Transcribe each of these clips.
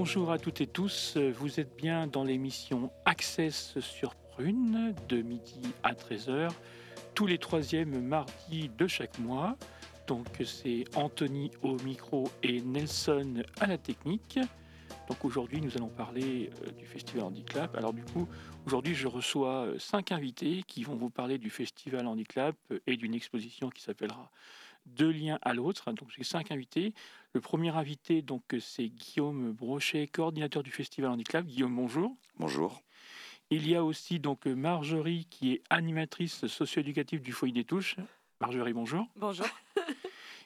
Bonjour à toutes et tous, vous êtes bien dans l'émission Access sur Prune de midi à 13h, tous les troisièmes mardis de chaque mois. Donc c'est Anthony au micro et Nelson à la technique. Donc aujourd'hui nous allons parler euh, du festival Handicap. Alors du coup aujourd'hui je reçois euh, cinq invités qui vont vous parler du festival Handicap et d'une exposition qui s'appellera Deux liens à l'autre. Donc j'ai cinq invités. Le premier invité donc c'est Guillaume Brochet, coordinateur du festival Handicap. Guillaume bonjour. Bonjour. Il y a aussi donc Marjorie qui est animatrice socio-éducative du foyer des touches. Marjorie bonjour. Bonjour.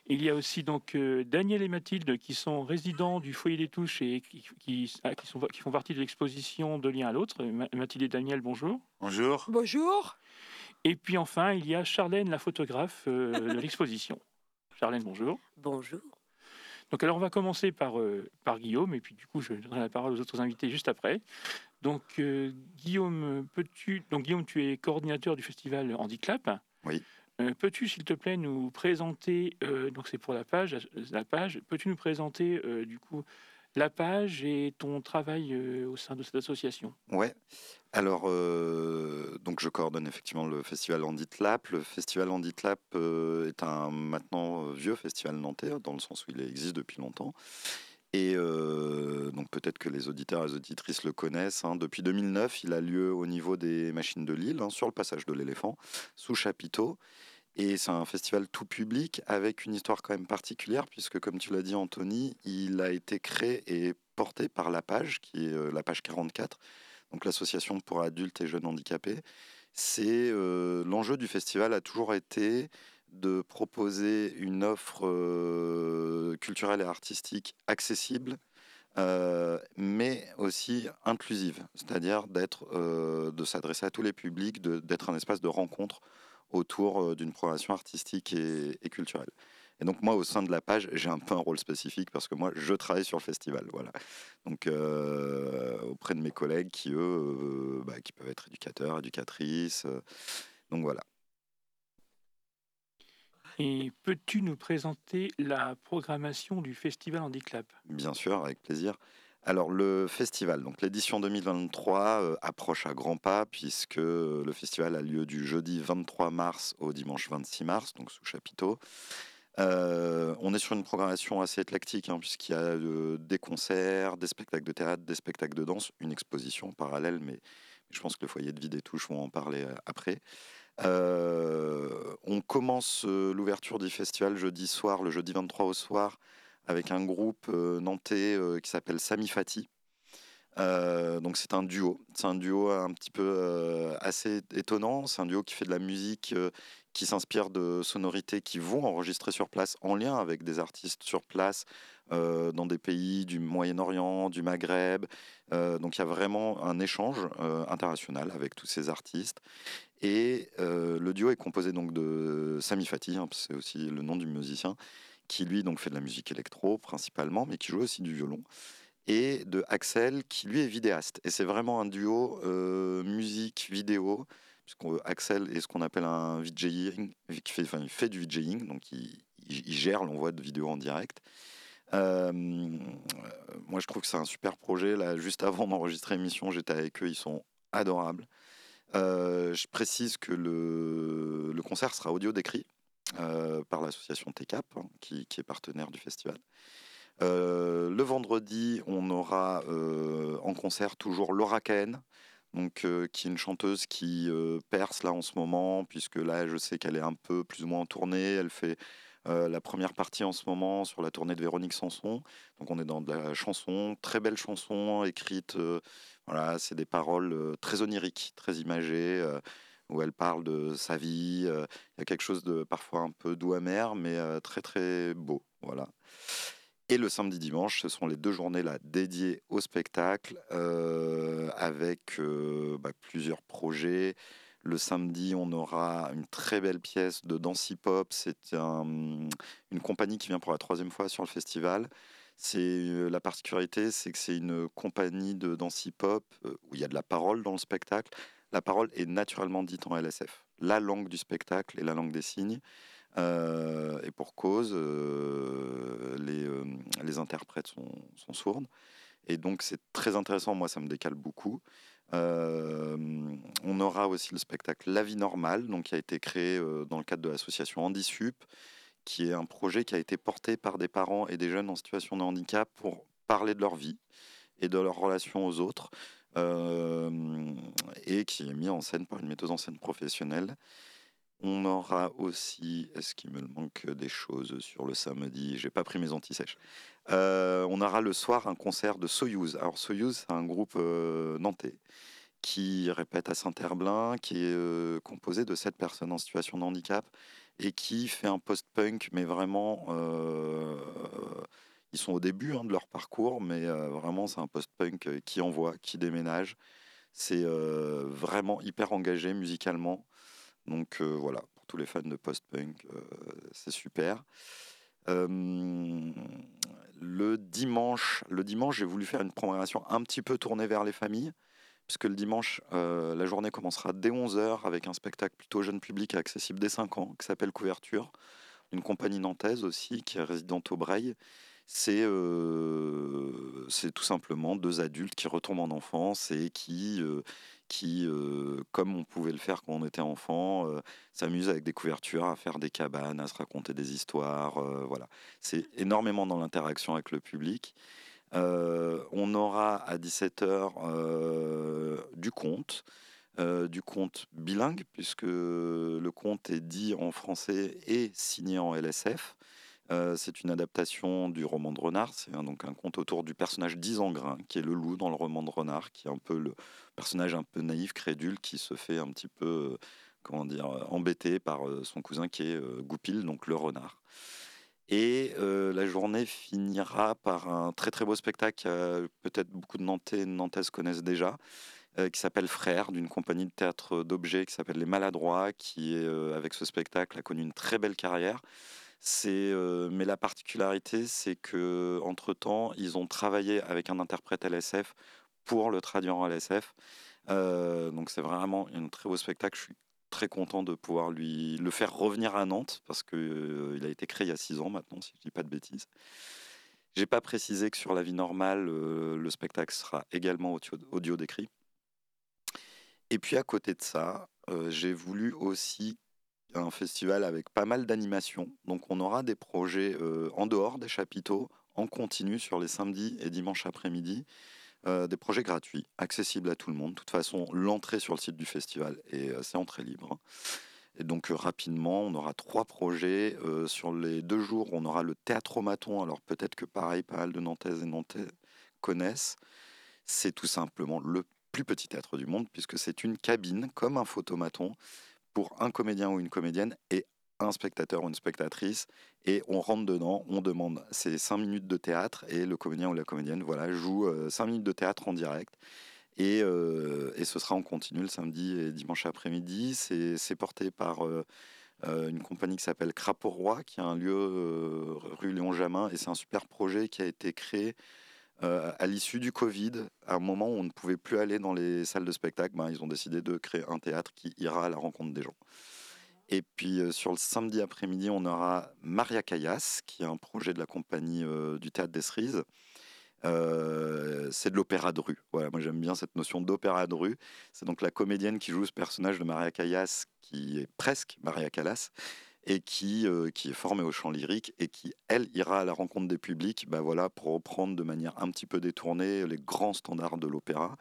Il y a aussi donc euh, Daniel et Mathilde qui sont résidents du foyer des touches et qui, qui, ah, qui, sont, qui font partie de l'exposition de lien à l'autre. Mathilde et Daniel, bonjour. Bonjour. Bonjour. Et puis enfin, il y a Charlène, la photographe euh, de l'exposition. Charlène, bonjour. Bonjour. Donc alors on va commencer par, euh, par Guillaume et puis du coup je donnerai la parole aux autres invités juste après. Donc euh, Guillaume, peux-tu donc Guillaume, tu es coordinateur du festival Handicap. Oui. Euh, peux-tu, s'il te plaît, nous présenter, euh, donc c'est pour la page, la page, peux-tu nous présenter euh, du coup la page et ton travail au sein de cette association? Ouais. Alors, donc je coordonne effectivement le festival Handitlap. Le festival Handitlap est un maintenant vieux festival nantais, dans le sens où il existe depuis longtemps. Et donc peut-être que les auditeurs et les auditrices le connaissent. Hein. Depuis 2009, il a lieu au niveau des machines de Lille, hein, sur le passage de l'éléphant, sous chapiteau. Et c'est un festival tout public avec une histoire quand même particulière, puisque comme tu l'as dit Anthony, il a été créé et porté par la page, qui est la page 44, donc l'association pour adultes et jeunes handicapés. C'est l'enjeu du festival a toujours été de proposer une offre culturelle et artistique accessible, euh, mais aussi inclusive, c'est-à-dire d'être, de s'adresser à tous les publics, d'être un espace de rencontre autour euh, d'une programmation artistique et, culturelle. Et donc moi, au sein de la page, j'ai un peu un rôle spécifique parce que moi, je travaille sur le festival, voilà. Donc euh, auprès de mes collègues qui eux, euh, bah, qui peuvent être éducateurs, éducatrices. donc voilà. Et peux-tu nous présenter la programmation du festival Handicap Bien sûr, avec plaisir. Alors le festival, donc l'édition 2023 euh, approche à grands pas puisque le festival a lieu du jeudi 23 mars au dimanche 26 mars, donc sous chapiteau. Euh, on est sur une programmation assez éclectique hein, puisqu'il y a euh, des concerts, des spectacles de théâtre, des spectacles de danse, une exposition parallèle, mais je pense que le foyer de vie des touches vont en parler après. on commence l'ouverture du festival jeudi soir, le jeudi 23 au soir, avec un groupe euh, nantais euh, qui s'appelle Sami Fati. Euh, donc c'est un duo, c'est un duo un petit peu assez étonnant. C'est un duo qui fait de la musique qui s'inspire de sonorités qui vont enregistrer sur place en lien avec des artistes sur place dans des pays du Moyen-Orient, du Maghreb. donc il y a vraiment un échange international avec tous ces artistes. Et le duo est composé donc de Sami Fati, hein, c'est aussi le nom du musicien, qui lui donc fait de la musique électro principalement, mais qui joue aussi du violon, et de Axel qui lui est vidéaste. Et c'est vraiment un duo euh, musique vidéo, puisqu'on Axel est ce qu'on appelle un VJing, qui fait, enfin, il fait du VJing, donc il, gère l'envoi de vidéos en direct. Euh, moi, je trouve que c'est un super projet. Là, juste avant d'enregistrer l'émission, j'étais avec eux. Ils sont adorables. Euh, je précise que le, concert sera audio décrit, par l'association TECAP, hein, qui, est partenaire du festival. Euh, le vendredi, on aura euh, en concert toujours Laura Cahen, donc, qui est une chanteuse qui perce là en ce moment, puisque là, je sais qu'elle est un peu plus ou moins en tournée. Elle fait la première partie en ce moment sur la tournée de Véronique Sanson. Donc, on est dans de la chanson, très belle chanson, écrite. voilà, c'est des paroles très oniriques, très imagées où elle parle de sa vie. Euh, il y a quelque chose de parfois un peu doux amer, mais euh, très très beau. Voilà. Et le samedi dimanche, ce sont les deux journées là dédiées au spectacle euh, avec bah, plusieurs projets. Le samedi, on aura une très belle pièce de danse hip-hop. C'est une compagnie qui vient pour la troisième fois sur le festival. C'est la particularité, c'est que c'est une compagnie de danse hip-hop où il y a de la parole dans le spectacle, la parole est naturellement dite en LSF. La langue du spectacle est la langue des signes. Euh, et pour cause, euh, les, euh, les, interprètes sont, sont, sourdes. Et donc c'est très intéressant, moi ça me décale beaucoup. on aura aussi le spectacle La vie normale, donc qui a été créé dans le cadre de l'association Handisup, qui est un projet qui a été porté par des parents et des jeunes en situation de handicap pour parler de leur vie et de leur relation aux autres, et qui est mis en scène par une metteuse en scène professionnelle. On aura aussi, est-ce qu'il me manque des choses sur le samedi? J'ai pas pris mes antisèches. Euh, on aura le soir un concert de Soyuz. Alors Soyuz, c'est un groupe euh, nantais qui répète à Saint-Herblain, qui est euh, composé de sept personnes en situation de handicap et qui fait un post-punk, mais vraiment, ils sont au début hein, de leur parcours, mais vraiment c'est un post-punk qui envoie, qui déménage. C'est vraiment hyper engagé musicalement. Donc voilà, pour tous les fans de post-punk, c'est super. le dimanche, le dimanche, j'ai voulu faire une programmation un petit peu tournée vers les familles, puisque le dimanche, la journée commencera dès 11h avec un spectacle plutôt jeune public accessible dès 5 ans, qui s'appelle Couverture, une compagnie nantaise aussi, qui est résidente au Breil. C'est tout simplement deux adultes qui retombent en enfance et qui qui, comme on pouvait le faire quand on était enfant, euh, s'amuse avec des couvertures, à faire des cabanes, à se raconter des histoires. Voilà, c'est énormément dans l'interaction avec le public. on aura à 17h du conte. du conte bilingue, puisque le conte est dit en français et signé en LSF. Euh, c'est une adaptation du roman de Renard. C'est donc un conte autour du personnage d'Isengrin, qui est le loup dans le roman de Renard, qui est un peu le personnage un peu naïf, crédule, qui se fait un petit peu, euh, comment dire, euh, embêté par son cousin qui est Goupil, donc le renard. Et la journée finira par un très très beau spectacle peut-être beaucoup de Nantais et Nantaises connaissent déjà, qui s'appelle Frère, d'une compagnie de théâtre d'objets qui s'appelle Les Maladroits, qui, avec ce spectacle, a connu une très belle carrière. Mais la particularité, c'est que entre temps, ils ont travaillé avec un interprète LSF pour le traduire en LSF. donc c'est vraiment un très beau spectacle. Je suis très content de pouvoir lui le faire revenir à Nantes parce que il a été créé il y a six ans maintenant, si je dis pas de bêtises. J'ai pas précisé que sur la vie normale, le spectacle sera également audio décrit. Et puis à côté de ça, j'ai voulu aussi un festival avec pas mal d'animations. Donc on aura des projets euh, en dehors des chapiteaux, en continu sur les samedis et dimanches après-midi. Euh, des projets gratuits, accessibles à tout le monde. De toute façon, l'entrée sur le site du festival est euh, c'est entrée libre. Et donc rapidement, on aura trois projets. sur les deux jours, on aura le Théâtre-Maton. Alors peut-être que pareil, pas mal de Nantaises et Nantais connaissent. C'est tout simplement le plus petit théâtre du monde, puisque c'est une cabine comme un photomaton pour un comédien ou une comédienne et un spectateur ou une spectatrice. Et on rentre dedans, on demande c'est cinq minutes de théâtre et le comédien ou la comédienne voilà joue euh, cinq minutes de théâtre en direct. Et, euh, et, ce sera en continu le samedi et dimanche après-midi. C'est porté par euh, une compagnie qui s'appelle Crapaud Roi, qui a un lieu rue Léon Jamin, et c'est un super projet qui a été créé à l'issue du Covid, à un moment où on ne pouvait plus aller dans les salles de spectacle, ben, ils ont décidé de créer un théâtre qui ira à la rencontre des gens. Et puis sur le samedi après-midi, on aura Maria Callas, qui est un projet de la compagnie du théâtre des Cerises. c'est de l'opéra de rue. Voilà, moi j'aime bien cette notion d'opéra de rue. C'est donc la comédienne qui joue ce personnage de Maria Callas, qui est presque Maria Callas, et qui, euh, qui est formée au chant lyrique et qui, elle, ira à la rencontre des publics bah voilà, pour reprendre de manière un petit peu détournée les grands standards de l'opéra.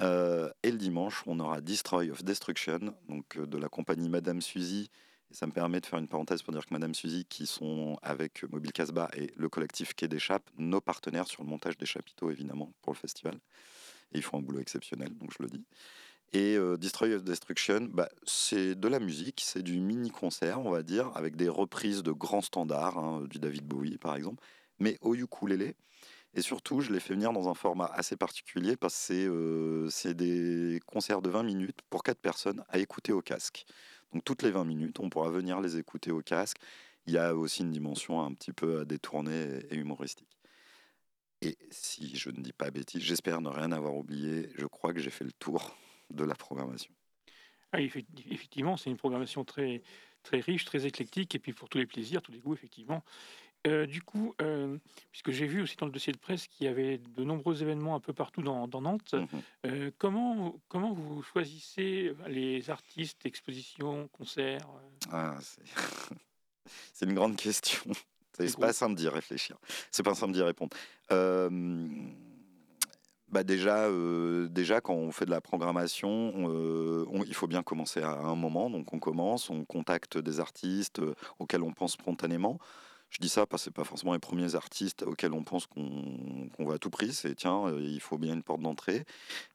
Euh, et le dimanche, on aura Destroy of Destruction, donc euh, de la compagnie Madame Suzy. Et ça me permet de faire une parenthèse pour dire que Madame Suzy, qui sont avec Mobile Casbah et le collectif Quai des nos partenaires sur le montage des chapiteaux, évidemment, pour le festival. Et ils font un boulot exceptionnel, donc je le dis. Et euh, Destroy of Destruction, bah, c'est de la musique, c'est du mini-concert, on va dire, avec des reprises de grands standards, hein, du David Bowie par exemple, mais au ukulélé. Et surtout, je l'ai fait venir dans un format assez particulier parce que c'est euh, des concerts de 20 minutes pour 4 personnes à écouter au casque. Donc toutes les 20 minutes, on pourra venir les écouter au casque. Il y a aussi une dimension un petit peu détournée et humoristique. Et si je ne dis pas bêtise, j'espère ne rien avoir oublié, je crois que j'ai fait le tour de la programmation. Ah, effectivement, c'est une programmation très, très riche, très éclectique, et puis pour tous les plaisirs, tous les goûts, effectivement. Euh, du coup, euh, puisque j'ai vu aussi dans le dossier de presse qu'il y avait de nombreux événements un peu partout dans, dans Nantes, Mhm. euh, comment, comment vous choisissez les artistes, expositions, concerts Ah, c'est une grande question. C'est pas simple d'y réfléchir. C'est pas simple d'y répondre. Euh, bah déjà, euh, déjà, quand on fait de la programmation, euh, il faut bien commencer à un moment. Donc, on commence, on contacte des artistes euh, auxquels on pense spontanément. Je dis ça parce que c'est pas forcément les premiers artistes auxquels on pense qu'on va à tout prix. C'est tiens, il faut bien une porte d'entrée.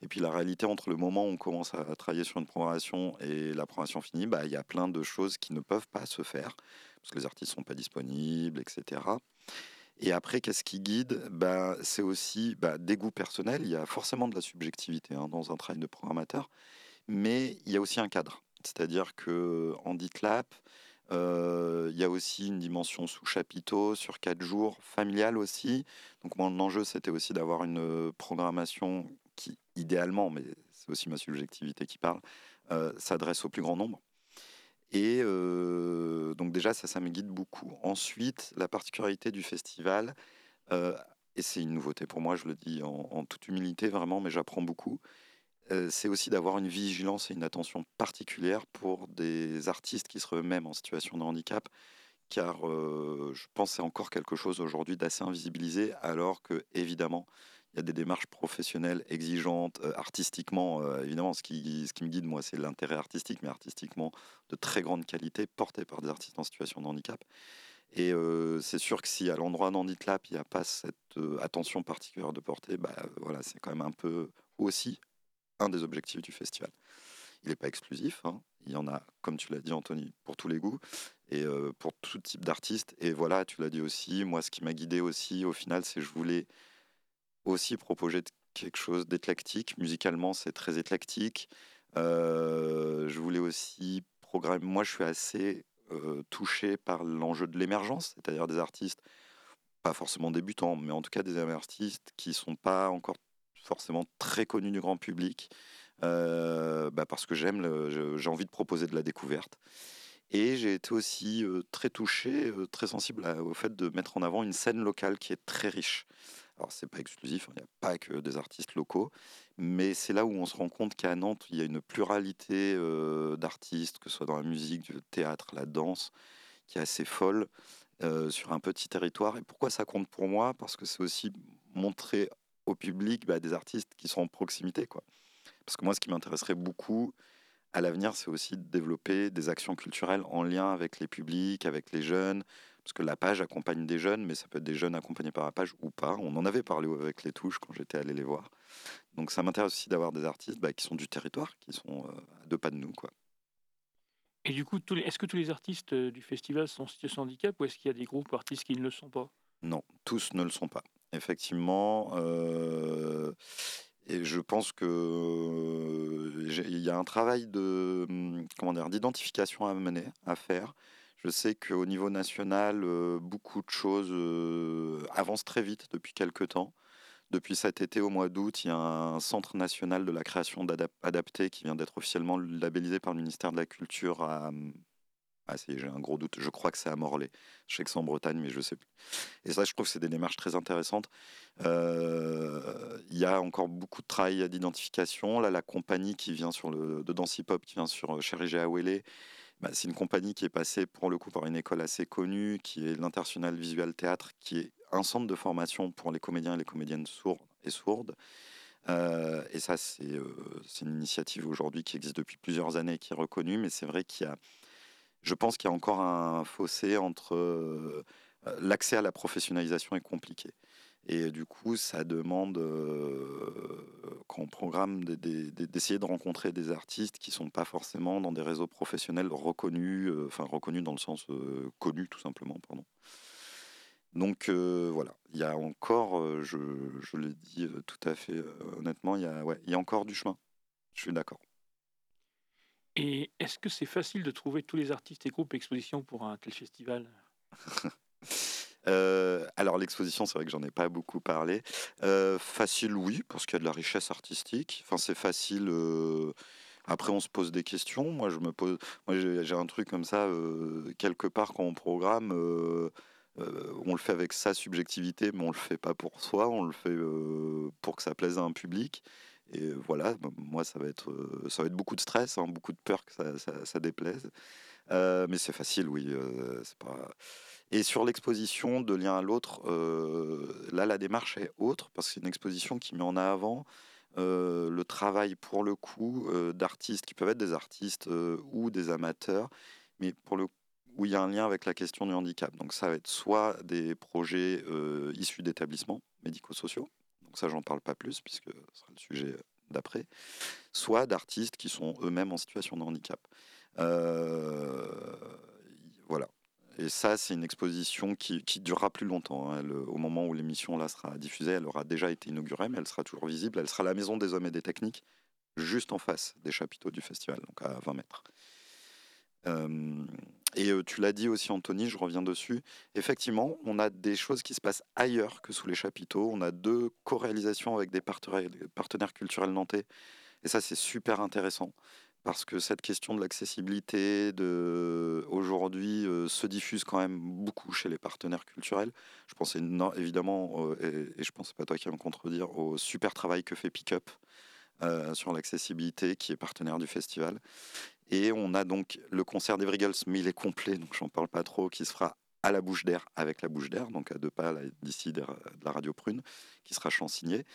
Et puis la réalité entre le moment où on commence à travailler sur une programmation et la programmation finie, bah, il y a plein de choses qui ne peuvent pas se faire parce que les artistes sont pas disponibles, etc. Et après, qu'est-ce qui guide? Bah, C'est aussi bah, des goûts personnels. Il y a forcément de la subjectivité hein, dans un travail de programmateur, mais il y a aussi un cadre. C'est-à-dire que Handicap, euh, il y a aussi une dimension sous chapiteau sur quatre jours, familiale aussi. Donc mon enjeu, c'était aussi d'avoir une programmation qui, idéalement, mais c'est aussi ma subjectivité qui parle, euh, s'adresse au plus grand nombre. Et donc déjà, ça, ça me guide beaucoup. Ensuite, la particularité du festival, et c'est une nouveauté pour moi, je le dis en, toute humilité vraiment, mais j'apprends beaucoup, c'est aussi d'avoir une vigilance et une attention particulière pour des artistes qui seraient eux-mêmes en situation de handicap, car je pense que c'est encore quelque chose aujourd'hui d'assez invisibilisé, alors que évidemment, il y a des démarches professionnelles exigeantes, euh, artistiquement, euh, évidemment, ce qui, me guide, moi, c'est l'intérêt artistique, mais artistiquement de très grande qualité, porté par des artistes en situation de handicap. Et euh, c'est sûr que si à l'endroit d'Handicap, il n'y a pas cette attention particulière de portée, bah, voilà, c'est quand même un peu aussi un des objectifs du festival. Il n'est pas exclusif, hein. il y en a, comme tu l'as dit Anthony, pour tous les goûts et pour tout type d'artistes. Et voilà, tu l'as dit aussi, moi ce qui m'a guidé aussi au final, c'est que je voulais aussi proposer quelque chose d'éclectique. Musicalement, c'est très éclectique. Euh, je voulais aussi programmer. Moi, je suis assez euh, touché par l'enjeu de l'émergence, c'est-à-dire des artistes, pas forcément débutants, mais en tout cas des artistes qui sont pas encore forcément très connus du grand public, euh, bah, parce que j'aime, j'ai envie de proposer de la découverte. Et j'ai été aussi euh, très touché, très sensible au fait de mettre en avant une scène locale qui est très riche. Alors, c'est pas exclusif, hein, il n'y a pas que des artistes locaux, mais c'est là où on se rend compte qu'à Nantes, il y a une pluralité euh, d'artistes, que ce soit dans la musique, le théâtre, la danse, qui est assez folle euh, sur un petit territoire. Et pourquoi ça compte pour moi? Parce que c'est aussi montrer au public bah, des artistes qui sont en proximité. Quoi. Parce que moi, ce qui m'intéresserait beaucoup à l'avenir, c'est aussi de développer des actions culturelles en lien avec les publics, avec les jeunes. Parce que la page accompagne des jeunes, mais ça peut être des jeunes accompagnés par la page ou pas. On en avait parlé avec les touches quand j'étais allé les voir. Donc ça m'intéresse aussi d'avoir des artistes bah, qui sont du territoire, qui sont euh, à deux pas de nous. Quoi. Et du coup, est-ce que tous les artistes euh, du festival sont en situation de handicap ou est-ce qu'il y a des groupes artistes qui ne le sont pas? Non, tous ne le sont pas. Effectivement, euh, et je pense que euh, il y a un travail de hum, comment dire d'identification à mener, à faire. Je sais qu'au niveau national, euh, beaucoup de choses euh, avancent très vite depuis quelques temps. Depuis cet été, au mois d'août, il y a un centre national de la création adaptée qui vient d'être officiellement labellisé par le ministère de la Culture à... Ah, j'ai un gros doute. Je crois que c'est à Morlaix. Je sais que c'est en Bretagne, mais je sais plus. Et ça, je trouve que c'est des démarches très intéressantes. Euh, Il y a encore beaucoup de travail d'identification. Là, la compagnie qui vient sur le de Dancy Pop, qui vient sur Chéri Awele, bah, c'est une compagnie qui est passée pour le coup par une école assez connue, qui est l'International Visual Théâtre, qui est un centre de formation pour les comédiens et les comédiennes sourds et sourdes. Euh, et ça, c'est euh, c'est une initiative aujourd'hui qui existe depuis plusieurs années, qui est reconnue, mais c'est vrai qu'il y a, je pense qu'il y a encore un fossé entre euh, l'accès à la professionnalisation est compliqué. Et du coup, ça demande, euh, quand on programme, des- des- des- d'essayer de rencontrer des artistes qui sont pas forcément dans des réseaux professionnels reconnus, euh, enfin reconnus dans le sens euh, connu tout simplement, pardon. Donc voilà, il y a encore, je, je le dis tout à fait honnêtement, il y, a, ouais, il y a encore du chemin. Je suis d'accord. Et est-ce que c'est facile de trouver tous les artistes et groupes expositions pour un tel festival? Euh, alors l'exposition, c'est vrai que j'en ai pas beaucoup parlé. Euh, facile, oui, parce qu'il y a de la richesse artistique. Enfin, c'est facile. euh, Après, on se pose des questions. Moi, je me pose. Moi, j'ai un truc comme ça. quelque part, quand on programme, on le fait avec sa subjectivité, mais on le fait pas pour soi, on le fait pour que ça plaise à un public. Et voilà, moi, ça va être, ça va être beaucoup de stress, hein, beaucoup de peur que ça, déplaise. mais c'est facile, oui. c'est pas... Et sur l'exposition de l'un à l'autre, là, la démarche est autre, parce que c'est une exposition qui met en avant le travail, pour le coup, d'artistes qui peuvent être des artistes ou des amateurs, mais pour le où il y a un lien avec la question du handicap. Donc ça va être soit des projets issus d'établissements médico-sociaux, donc ça j'en parle pas plus puisque ce sera le sujet d'après, soit d'artistes qui sont eux-mêmes en situation de handicap. voilà. Et ça, c'est une exposition qui, durera plus longtemps. Hein. au moment où l'émission là sera diffusée, elle aura déjà été inaugurée, mais elle sera toujours visible. Elle sera la maison des hommes et des techniques, juste en face des chapiteaux du festival, donc à 20 mètres. et tu l'as dit aussi, Anthony, je reviens dessus. Effectivement, on a des choses qui se passent ailleurs que sous les chapiteaux. On a deux co-réalisations avec des partenaires culturels nantais. Et ça, c'est super intéressant parce que cette question de l'accessibilité de aujourd'hui euh, se diffuse quand même beaucoup chez les partenaires culturels. Je pense évidemment, et, je pense pas toi qui vas me contredire, au super travail que fait Pickup euh, sur l'accessibilité, qui est partenaire du festival. Et on a donc le concert des Vrigels, mais il est complet, donc j'en parle pas trop, qui se fera à la bouche d'air avec la bouche d'air, donc à deux pas d'ici de la radio Prune, qui sera chansigné.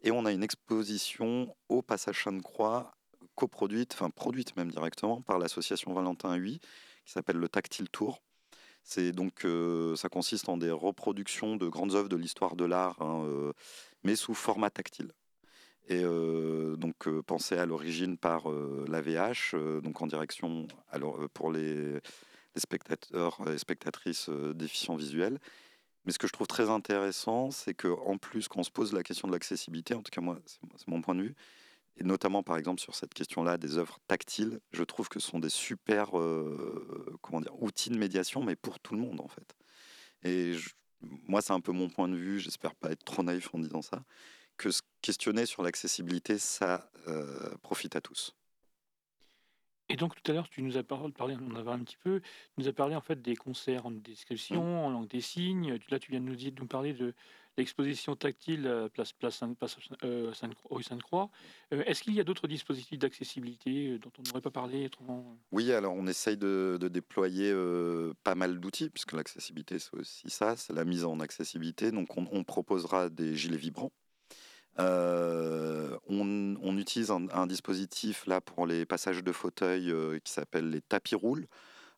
Et on a une exposition au passage Sainte-Croix coproduite, enfin produite même directement par l'association Valentin 8, qui s'appelle le Tactile Tour. C'est donc, euh, ça consiste en des reproductions de grandes œuvres de l'histoire de l'art, hein, euh, mais sous format tactile. Et euh, donc pensé à l'origine par l'AVH, donc en direction alors, pour les, spectateurs et spectatrices déficients visuels. Mais ce que je trouve très intéressant, c'est qu'en plus, quand on se pose la question de l'accessibilité, en tout cas moi, c'est mon point de vue, et notamment, par exemple, sur cette question-là des œuvres tactiles, je trouve que ce sont des super euh, comment dire, outils de médiation, mais pour tout le monde, en fait. Et moi, c'est un peu mon point de vue, j'espère pas être trop naïf en disant ça, que se questionner sur l'accessibilité, ça euh, profite à tous. Et donc tout à l'heure, tu nous as parlé, on avait un petit peu, tu nous as parlé en fait des concerts en description, mmh. en langue des signes. Là, tu viens de nous, dire, nous parler de l'exposition tactile euh, place, place, Sainte, euh, croix euh, Est-ce qu'il y a d'autres dispositifs d'accessibilité dont on n'aurait pas parlé Oui, alors on essaye de, déployer pas mal d'outils, puisque l'accessibilité c'est aussi ça, c'est la mise en accessibilité. Donc on, proposera des gilets vibrants. on, utilise un, dispositif là pour les passages de fauteuil qui s'appelle les tapis roules.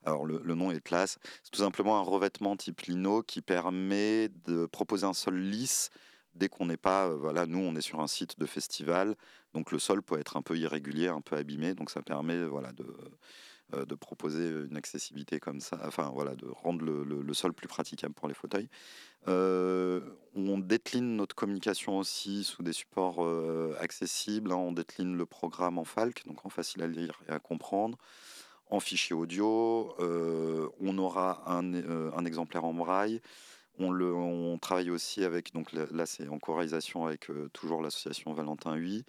Alors le, nom est classe. C'est tout simplement un revêtement type lino qui permet de proposer un sol lisse dès qu'on n'est pas, euh, voilà, nous on est sur un site de festival, donc le sol peut être un peu irrégulier, un peu abîmé, donc ça permet, voilà, de, euh, proposer une accessibilité comme ça, enfin voilà, de rendre le, sol plus praticable pour les fauteuils. Euh, on décline notre communication aussi sous des supports accessibles. Hein. on décline le programme en FALC, donc en facile à lire et à comprendre en fichier audio. Euh, on aura euh, un, exemplaire en braille. On, le, on, travaille aussi avec, donc là c'est en chorisation avec euh, toujours l'association Valentin 8.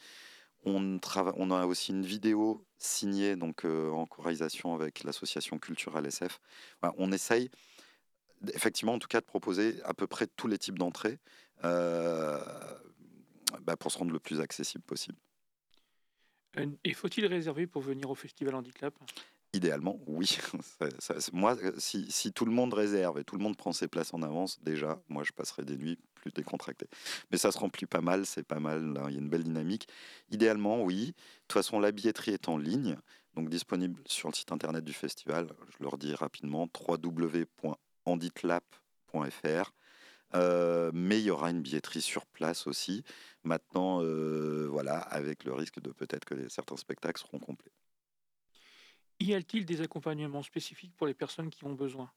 On, on a aussi une vidéo signée donc en chorisation avec l'association culturelle SF. on essaye effectivement en tout cas de proposer à peu près tous les types d'entrées bah, pour se rendre le plus accessible possible. Et faut-il réserver pour venir au Festival Handicap? Idéalement, oui. moi, si, tout le monde réserve et tout le monde prend ses places en avance, déjà, moi, je passerai des nuits plus décontractées. Mais ça se remplit pas mal, c'est pas mal, il y a une belle dynamique. Idéalement, oui. De toute façon, la billetterie est en ligne, donc disponible sur le site internet du festival. Je leur dis rapidement www.handitlap.fr. Euh, mais il y aura une billetterie sur place aussi. Maintenant, euh, voilà, avec le risque de peut-être que certains spectacles seront complets. Y a-t-il des accompagnements spécifiques pour les personnes qui ont besoin?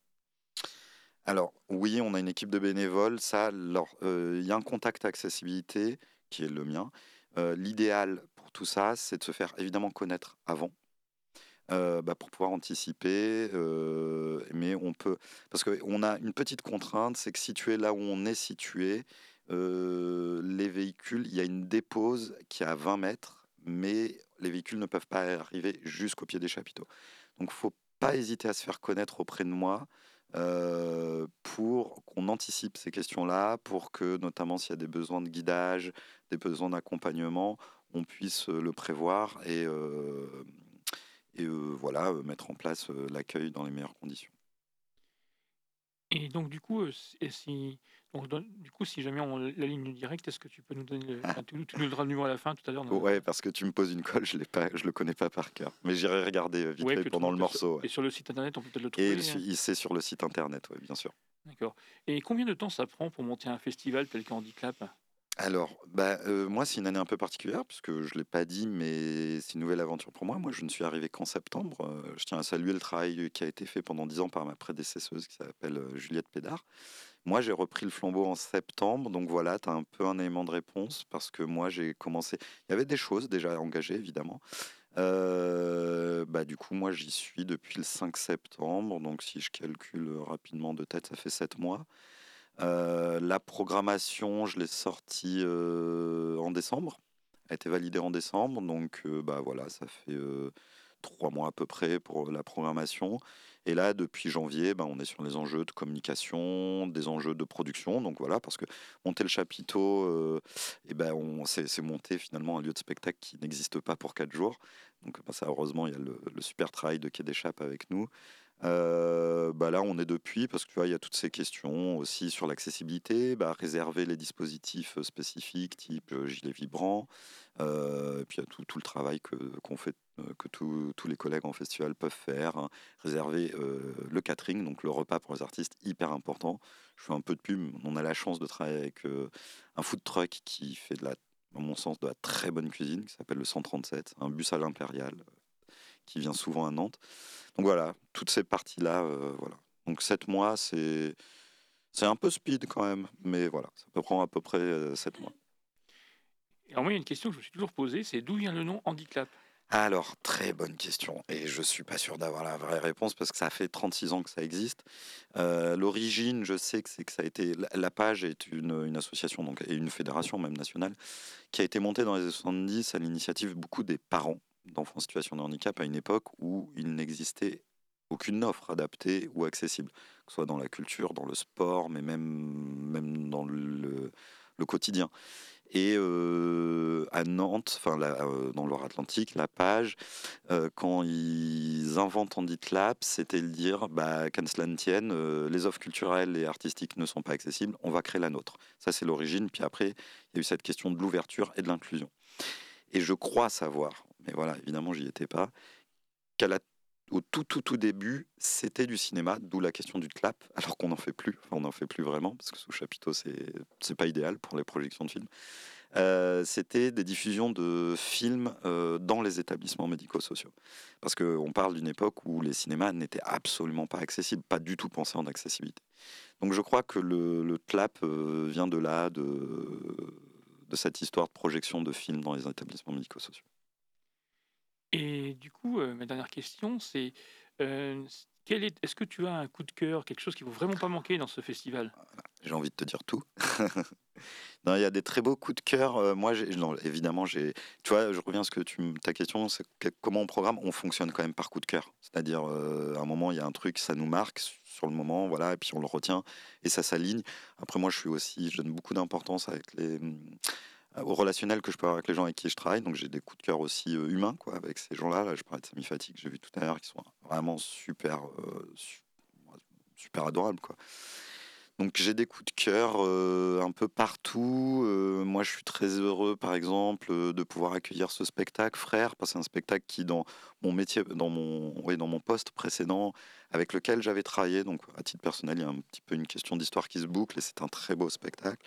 Alors oui, on a une équipe de bénévoles. Ça, euh, il y a un contact accessibilité qui est le mien. Euh, l'idéal pour tout ça, c'est de se faire évidemment connaître avant. Euh, bah, pour pouvoir anticiper, mais on peut parce qu'on a une petite contrainte, c'est que situé là où on est situé, les véhicules, il y a une dépose qui est à 20 mètres, mais les véhicules ne peuvent pas arriver jusqu'au pied des chapiteaux. Donc, il ne faut pas hésiter à se faire connaître auprès de moi. pour qu'on anticipe ces questions-là, pour que notamment s'il y a des besoins de guidage, des besoins d'accompagnement, on puisse le prévoir et, et voilà, mettre en place l'accueil dans les meilleures conditions. Et donc du coup, si donc du coup, si jamais on la ligne directe, est-ce que tu peux nous donner le tu nous donneras le numéro à la fin tout à l'heure Ouais, parce que tu me poses une colle, je l'ai pas je le connais pas par cœur. Mais j'irai regarder, vite fait pendant le morceau, et sur le site internet, on peut peut-être le trouver, Et il c'est sur le site internet, oui, bien sûr. D'accord. Et combien de temps ça prend pour monter un festival tel qu'Handicap alors, bah, euh, moi, c'est une année un peu particulière, puisque je ne l'ai pas dit, mais c'est une nouvelle aventure pour moi. Moi, je ne suis arrivé qu'en septembre. Euh, je tiens à saluer le travail qui a été fait pendant dix ans par ma prédécesseuse, qui s'appelle euh, Juliette Pédard. Moi, j'ai repris le flambeau en septembre, donc voilà, tu as un peu un élément de réponse, parce que moi, j'ai commencé... Il y avait des choses déjà engagées, évidemment. bah, du coup, moi, j'y suis depuis le 5 septembre, donc si je calcule rapidement de tête, ça fait sept mois. Euh, la programmation, je l'ai sortie euh, en décembre. A été validée en décembre, donc euh, bah voilà, ça fait trois mois à peu près pour la programmation. Et là, depuis janvier, bah, on est sur les enjeux de communication, des enjeux de production. Donc voilà, parce que monter le chapiteau, et ben on c'est monter finalement un lieu de spectacle qui n'existe pas pour quatre jours. Donc bah, ça, heureusement, il y a le, super travail de Quai d'échappe avec nous. Euh, bah là, on est depuis parce que tu vois, il y a toutes ces questions aussi sur l'accessibilité, bah, réserver les dispositifs spécifiques type euh, gilet vibrant, euh, puis il y a tout, tout le travail que fait, que tous les collègues en festival peuvent faire, hein. réserver le catering, donc le repas pour les artistes, hyper important. Je fais un peu de pub. On a la chance de travailler avec un food truck qui fait de la, à mon sens, de la très bonne cuisine, qui s'appelle le 137, un bus à l'impérial qui vient souvent à Nantes. Donc voilà, toutes ces parties-là, euh, voilà. Donc sept mois, c'est c'est un peu speed quand même, mais voilà, ça peut prendre à peu près euh, sept mois. Alors moi, il y a une question que je me suis toujours posée, c'est d'où vient le nom handicap alors, très bonne question. Et je suis pas sûr d'avoir la vraie réponse parce que ça fait 36 ans que ça existe. Euh, l'origine, je sais que c'est que ça a été. La page est une, une, association donc, et une fédération même nationale qui a été montée dans les années 70 à l'initiative beaucoup des parents d'enfants en situation de handicap à une époque où il n'existait aucune offre adaptée ou accessible, que ce soit dans la culture, dans le sport, mais même, même dans le, quotidien. Et euh, à Nantes, enfin euh, dans l'Or-Atlantique, la page, euh, quand ils inventent Lab, c'était le dire, bah, cela ne tienne, les offres culturelles et artistiques ne sont pas accessibles, on va créer la nôtre. Ça, c'est l'origine. Puis après, il y a eu cette question de l'ouverture et de l'inclusion. Et je crois savoir, mais voilà, évidemment, j'y étais pas, au tout tout tout début, c'était du cinéma, d'où la question du clap, alors qu'on n'en fait plus. on n'en fait plus vraiment parce que sous chapiteau, c'est c'est pas idéal pour les projections de films. Euh, c'était des diffusions de films euh, dans les établissements médico-sociaux. Parce qu'on parle d'une époque où les cinémas n'étaient absolument pas accessibles, pas du tout pensés en accessibilité. Donc je crois que le, le clap euh, vient de là, de cette histoire de projection de films dans les établissements médico-sociaux. Et du coup, euh, ma dernière question, c'est euh, est, est-ce que tu as un coup de cœur, quelque chose qui ne faut vraiment pas manquer dans ce festival? J'ai envie de te dire tout. non, il y a des très beaux coups de cœur. Euh, moi, évidemment, j'ai. Tu vois, je reviens à ce que ta question, c'est comment on programme? On fonctionne quand même par coup de cœur. C'est-à-dire, à un moment, il y a un truc, ça nous marque sur le moment, voilà, et puis on le retient et ça s'aligne. Après, moi, je suis aussi, je donne beaucoup d'importance avec les au relationnel que je peux avoir avec les gens avec qui je travaille. Donc j'ai des coups de cœur aussi euh, humains quoi, avec ces gens-là. Là, je parlais de Sami Fatigue, j'ai vu tout à l'heure, qui sont vraiment super, euh, super adorables. Quoi. Donc j'ai des coups de cœur euh, un peu partout. moi, je suis très heureux, par exemple, de pouvoir accueillir ce spectacle, Frère, parce que c'est un spectacle qui, dans mon métier, dans mon, oui, dans mon poste précédent, avec lequel j'avais travaillé, donc à titre personnel, il y a un petit peu une question d'histoire qui se boucle, et c'est un très beau spectacle.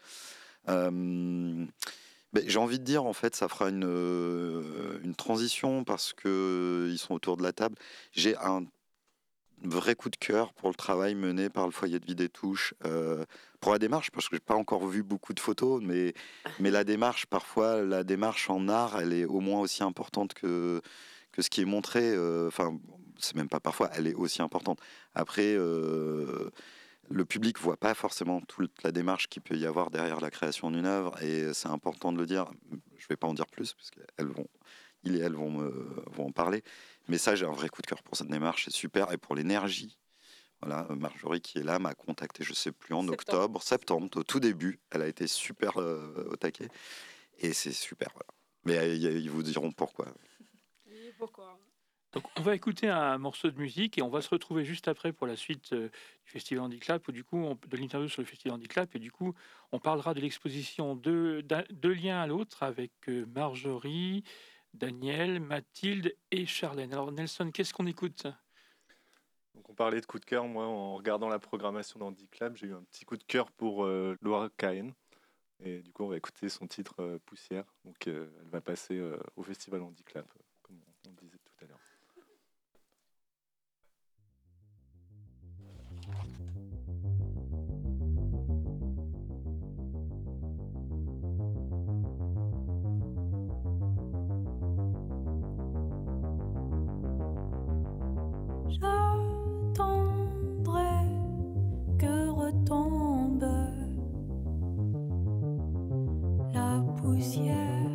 J'ai envie de dire, en fait, ça fera une, euh, une transition parce qu'ils euh, sont autour de la table. J'ai un vrai coup de cœur pour le travail mené par le foyer de vie des touches, euh, pour la démarche, parce que j'ai pas encore vu beaucoup de photos, mais, mais la démarche, parfois, la démarche en art, elle est au moins aussi importante que, que ce qui est montré. Enfin, c'est même pas parfois, elle est aussi importante. Après, le public voit pas forcément toute la démarche qu'il peut y avoir derrière la création d'une œuvre, et c'est important de le dire. Je vais pas en dire plus, parce qu'elles vont, il et elles vont, me, vont en parler. Mais ça, j'ai un vrai coup de cœur pour cette démarche, c'est super, et pour l'énergie Voilà, Marjorie qui est là m'a contacté, je sais plus, en octobre, septembre, au tout début. Elle a été super au taquet. Et c'est super, voilà. Mais ils vous diront pourquoi. pourquoi? Donc, on va écouter un morceau de musique et on va se retrouver juste après pour la suite euh, du Festival Handicap, ou du coup, on, de l'interview sur le Festival Handicap, et du coup, on parlera de l'exposition de, de à l'autre avec euh, Marjorie, Daniel, Mathilde et Charlène. Alors, Nelson, qu'est-ce qu'on écoute? Donc on parlait de coup de cœur, moi en regardant la programmation d'Handiclub, j'ai eu un petit coup de cœur pour euh, Laura Cahen. Et du coup on va écouter son titre Poussière. Donc elle va passer au Festival ciel.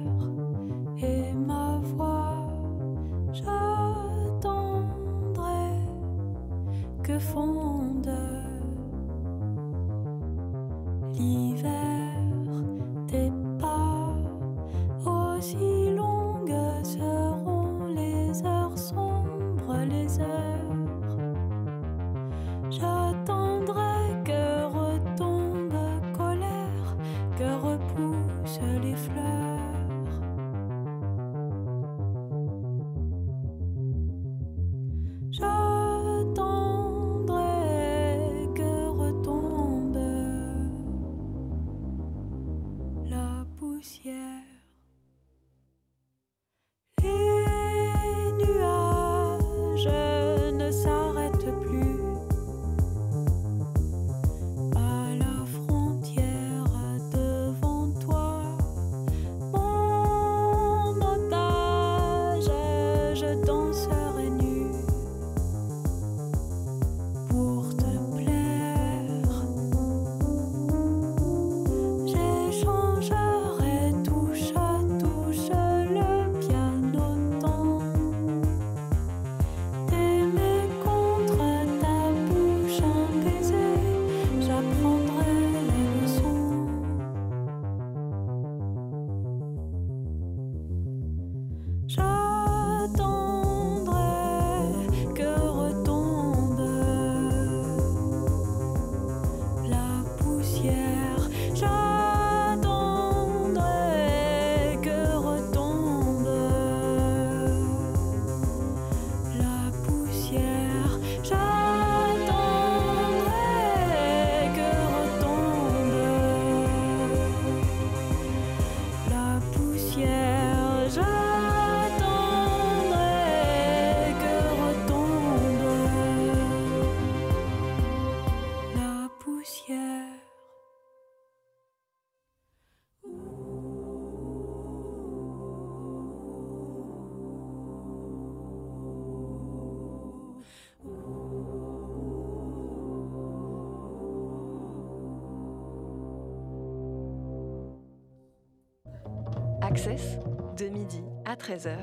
Access, de midi à 13h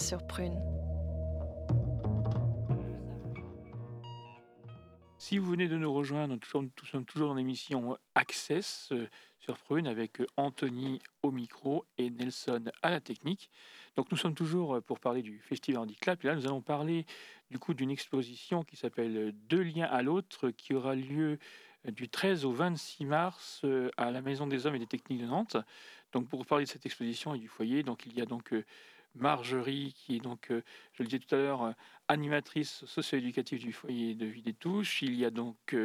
sur Prune. Si vous venez de nous rejoindre, nous sommes, toujours dans l'émission Access euh, sur Prune avec euh, Anthony au micro et Nelson à la technique. Donc nous sommes toujours euh, pour parler du Festival Handicap et là nous allons parler du coup d'une exposition qui s'appelle Deux liens à l'autre qui aura lieu du 13 au 26 mars à la Maison des Hommes et des Techniques de Nantes. Donc pour parler de cette exposition et du foyer, donc il y a donc euh, Marjorie qui est donc, euh, je le disais tout à l'heure, euh, animatrice socio-éducative du foyer de Vie des Touches. Il y a donc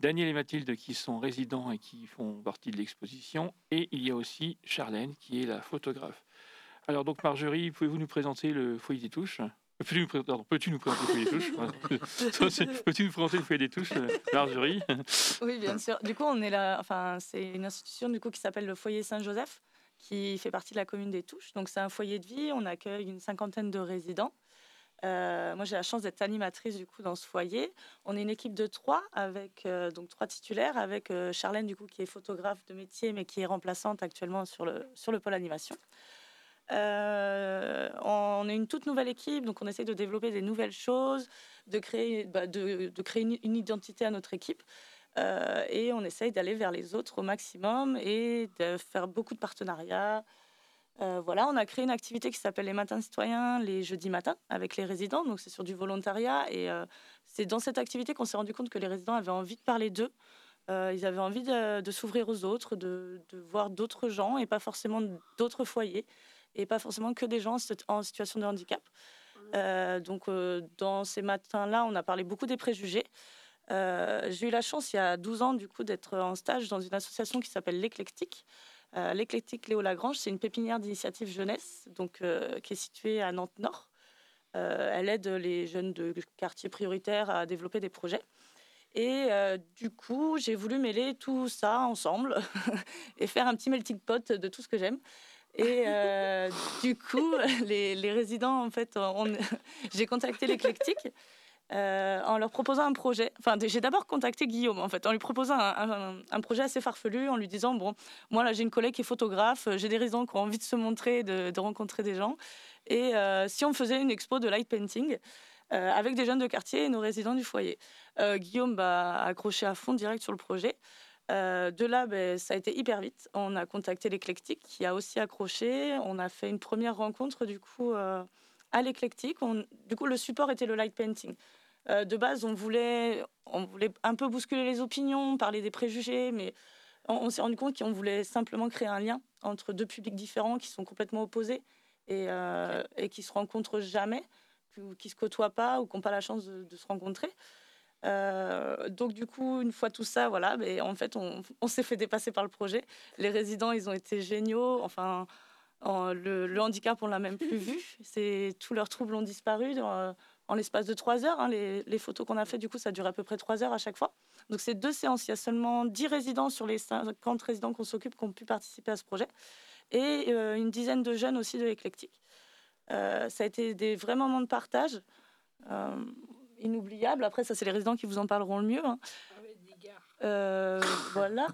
Daniel et Mathilde qui sont résidents et qui font partie de l'exposition. Et il y a aussi Charlène qui est la photographe. Alors donc Marjorie, pouvez-vous nous présenter le foyer des touches? Peux-tu nous, présenter, nous présenter le foyer des touches Peux-tu nous présenter le des touches, Marjorie? Oui, bien sûr. Du coup, on est là. Enfin, c'est une institution du coup qui s'appelle le foyer Saint-Joseph, qui fait partie de la commune des Touches. Donc, c'est un foyer de vie. On accueille une cinquantaine de résidents. Euh, moi, j'ai la chance d'être animatrice du coup dans ce foyer. On est une équipe de trois avec euh, donc trois titulaires, avec euh, Charlène du coup qui est photographe de métier mais qui est remplaçante actuellement sur le sur le pôle animation. On est une toute nouvelle équipe, donc on essaie de développer des nouvelles choses, de créer, bah, une, identité à notre équipe. et on essaye d'aller vers les autres au maximum et de faire beaucoup de partenariats, euh, voilà, on a créé une activité qui s'appelle les matins citoyens les jeudis matins avec les résidents. Donc c'est sur du volontariat et euh, c'est dans cette activité qu'on s'est rendu compte que les résidents avaient envie de parler d'eux. Euh, ils avaient envie de, s'ouvrir aux autres, de, voir d'autres gens et pas forcément d'autres foyers et pas forcément que des gens en situation de handicap. donc dans ces matins-là, on a parlé beaucoup des préjugés. J'ai eu la chance il y a 12 ans du coup d'être en stage dans une association qui s'appelle l'éclectique. Euh, l'éclectique Léo Lagrange, c'est une pépinière d'initiative jeunesse donc, euh, qui est située à Nantes-Nord. Euh, elle aide les jeunes de quartiers prioritaires à développer des projets. Et du coup, j'ai voulu mêler tout ça ensemble et faire un petit melting pot de tout ce que j'aime. Et du coup, les, résidents, en fait, j'ai contacté l'éclectique euh, en leur proposant un projet. Enfin, j'ai d'abord contacté Guillaume, en fait, en lui proposant un, projet assez farfelu, en lui disant Bon, moi, là, j'ai une collègue qui est photographe, j'ai des raisons qui ont envie de se montrer, de, rencontrer des gens. Et euh, si on faisait une expo de light painting euh, avec des jeunes de quartier et nos résidents du foyer Guillaume a accroché à fond direct sur le projet. De là, ben, ça a été hyper vite. On a contacté l'éclectique qui a aussi accroché. On a fait une première rencontre, du coup à l'éclectique. Du coup, le support était le light painting. Euh, de base, on voulait, on voulait un peu bousculer les opinions, parler des préjugés, mais on, s'est rendu compte qu'on voulait simplement créer un lien entre deux publics différents qui sont complètement opposés et, euh, et qui se rencontrent jamais, qui se côtoient pas ou qui n'ont pas la chance de, se rencontrer. Euh, donc du coup, une fois tout ça, voilà, mais en fait, on, on s'est fait dépasser par le projet. Les résidents, ils ont été géniaux. Enfin, le, handicap, on l'a même plus vu. C'est tous leurs troubles ont disparu en l'espace de trois heures. Hein. Les, photos qu'on a fait, du coup, ça dure à peu près trois heures à chaque fois. Donc c'est deux séances. Il y a seulement 10 résidents sur les 50 résidents qu'on s'occupe qui ont pu participer à ce projet et euh, une dizaine de jeunes aussi de l'éclectique. Euh, ça a été des vrais moments de partage euh, inoubliables. Après, ça, c'est les résidents qui vous en parleront le mieux. Hein. Ah voilà.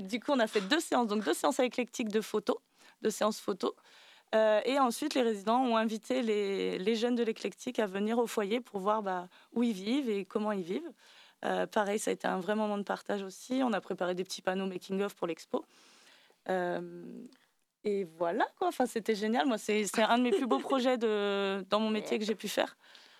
du coup, on a fait deux séances, donc deux séances éclectiques de photos de séances photo. Euh, et ensuite, les résidents ont invité les, jeunes de l'éclectique à venir au foyer pour voir bah, où ils vivent et comment ils vivent. Euh, pareil, ça a été un vrai moment de partage aussi. On a préparé des petits panneaux making-of pour l'expo. Euh, et voilà, quoi. Enfin, c'était génial. Moi, c'est un de mes plus beaux projets de, dans mon métier que j'ai pu faire.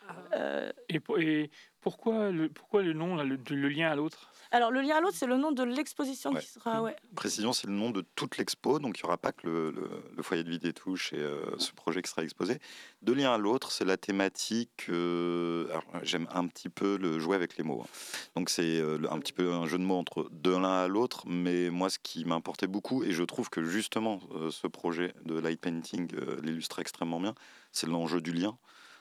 Ah. Et, et, pourquoi, le, pourquoi le nom, le lien à l'autre? Alors, le lien à l'autre, c'est le nom de l'exposition qui sera. Ouais. Précision, c'est le nom de toute l'expo, donc il n'y aura pas que le, foyer de vie des touches et euh, ce projet qui sera exposé. De lien à l'autre, c'est la thématique. Euh, j'aime un petit peu le jouer avec les mots. Hein. Donc, c'est euh, un petit peu un jeu de mots entre de l'un à l'autre, mais moi, ce qui m'importait beaucoup, et je trouve que justement, ce projet de light painting l'illustre extrêmement bien, c'est l'enjeu du lien.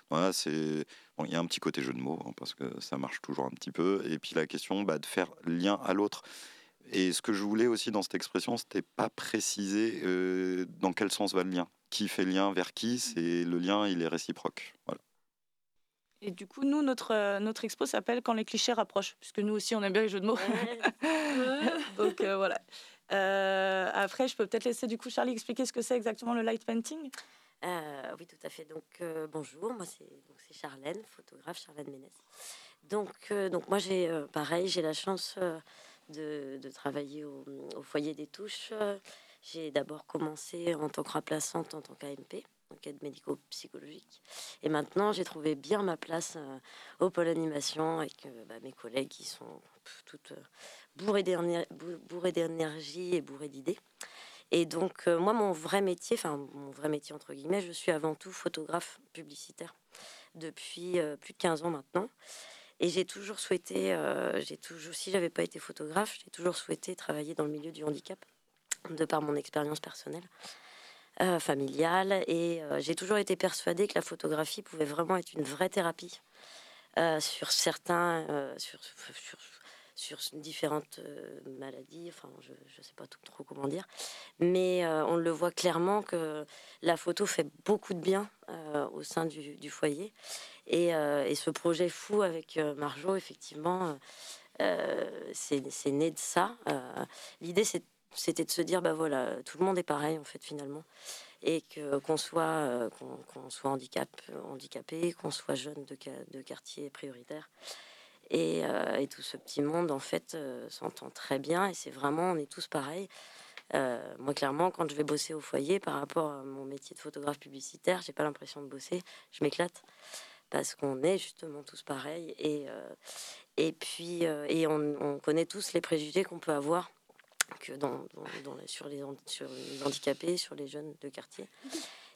Voilà, c'est il y a un petit côté jeu de mots, hein, parce que ça marche toujours un petit peu. Et puis la question bah, de faire lien à l'autre. Et ce que je voulais aussi dans cette expression, c'était pas préciser euh, dans quel sens va le lien. Qui fait lien vers qui C'est le lien, il est réciproque. Voilà. Et du coup, nous, notre, euh, notre expo s'appelle Quand les clichés rapprochent, puisque nous aussi, on aime bien les jeux de mots. Donc euh, voilà. après, je peux peut-être laisser du coup Charlie expliquer ce que c'est exactement le light painting? Euh, oui, tout à fait. Donc, euh, bonjour, moi c'est Charlène, photographe Charlène Ménès. Donc, euh, donc moi j'ai pareil, j'ai la chance de, travailler au, foyer des touches. J'ai d'abord commencé en tant que remplaçante en tant qu'AMP, enquête médico-psychologique. Et maintenant, j'ai trouvé bien ma place au pôle animation avec bah, mes collègues qui sont toutes bourrées d'énergie et bourrées d'idées. Et donc, euh, moi, mon vrai métier, enfin, mon vrai métier, entre guillemets, je suis avant tout photographe publicitaire depuis euh, plus de 15 ans maintenant. Et j'ai toujours souhaité, euh, j'ai toujours, si j'avais pas été photographe, j'ai toujours souhaité travailler dans le milieu du handicap, de par mon expérience personnelle, familiale. Et j'ai toujours été persuadée que la photographie pouvait vraiment être une vraie thérapie sur certains, sur, sur, sur différentes euh, maladies, enfin je ne sais pas trop comment dire, mais euh, on le voit clairement que la photo fait beaucoup de bien euh, au sein du, foyer. Et, ce projet fou avec Marjo, effectivement, c'est né de ça. L'idée c'était de se dire, bah voilà, tout le monde est pareil en fait finalement. et que qu'on soit qu'on soit handicap, handicapé, qu'on soit jeune de, de quartier prioritaire. Et, euh, et tout ce petit monde, en fait, euh, s'entend très bien. Et c'est vraiment, on est tous pareils. Euh, moi, clairement, quand je vais bosser au foyer, par rapport à mon métier de photographe publicitaire, j'ai pas l'impression de bosser. Je m'éclate parce qu'on est justement tous pareils. Et, et puis, et on, on connaît tous les préjugés qu'on peut avoir que dans, dans- dans les- sur, les, sur les handicapés, sur les jeunes de quartier.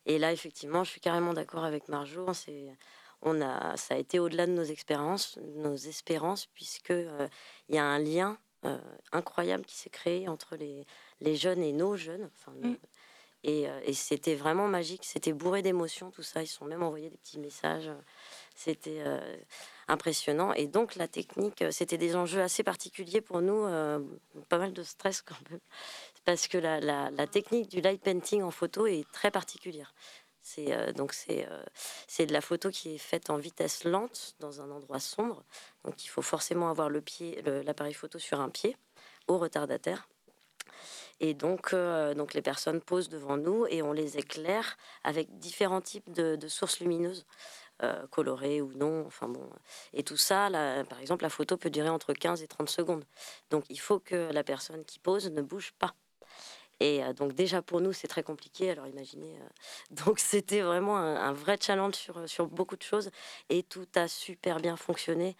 Et là, effectivement, je suis carrément d'accord avec Marjo. C'est, on a, ça a été au-delà de nos expériences, nos espérances, puisque euh, il y a un lien euh, incroyable qui s'est créé entre les, les jeunes et nos jeunes. Enfin, Mm. et, euh, et c'était vraiment magique. C'était bourré d'émotions, tout ça. Ils sont même envoyé des petits messages. C'était euh, impressionnant. Et donc, la technique, c'était des enjeux assez particuliers pour nous, euh, pas mal de stress quand même, parce que la, la- la technique du light painting en photo est très particulière. C'est euh, donc c'est euh, c'est de la photo qui est faite en vitesse lente dans un endroit sombre. Donc il faut forcément avoir le pied, l'appareil photo sur un pied au retardataire. Et donc, euh, donc les personnes posent devant nous et on les éclaire avec différents types de, sources lumineuses, colorées ou non. Enfin bon, et tout ça, là, par exemple, la photo peut durer entre 15 et 30 secondes. Donc il faut que la personne qui pose ne bouge pas. Et euh, donc déjà pour nous c'est très compliqué. Alors imaginez. euh, donc c'était vraiment un, un vrai challenge sur, sur beaucoup de choses et tout a super bien fonctionné,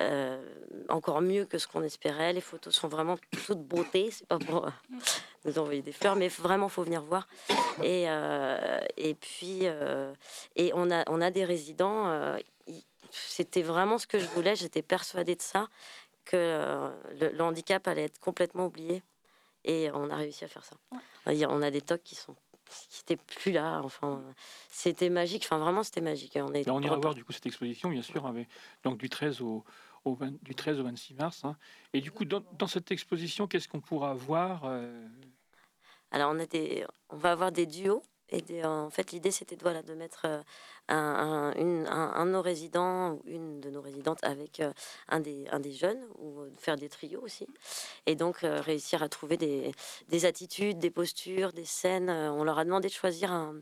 euh, encore mieux que ce qu'on espérait. Les photos sont vraiment toutes beauté. C'est pas pour euh, nous envoyer des fleurs, mais vraiment faut venir voir. Et euh, et puis euh, et on a on a des résidents. euh, c'était vraiment ce que je voulais. J'étais persuadée de ça que euh, le, le handicap allait être complètement oublié. Et on a réussi à faire ça. On a des tocs qui sont qui étaient plus là. Enfin, c'était magique. Enfin, vraiment, c'était magique. On est on ira voir du coup cette exposition, bien sûr, avec, donc du 13 au, au 20 du 13 au 26 mars. hein. Et du coup, dans, dans cette exposition, qu'est-ce qu'on pourra voir euh, Alors, on, a des, on va avoir des duos. Et en fait, l'idée, c'était de, voilà, de mettre euh, un, un, de nos résidents ou une de nos résidentes avec euh, un, des, un des jeunes, ou euh, faire des trios aussi. Et donc, réussir à trouver des, des attitudes, des postures, des scènes. On leur a demandé de choisir un,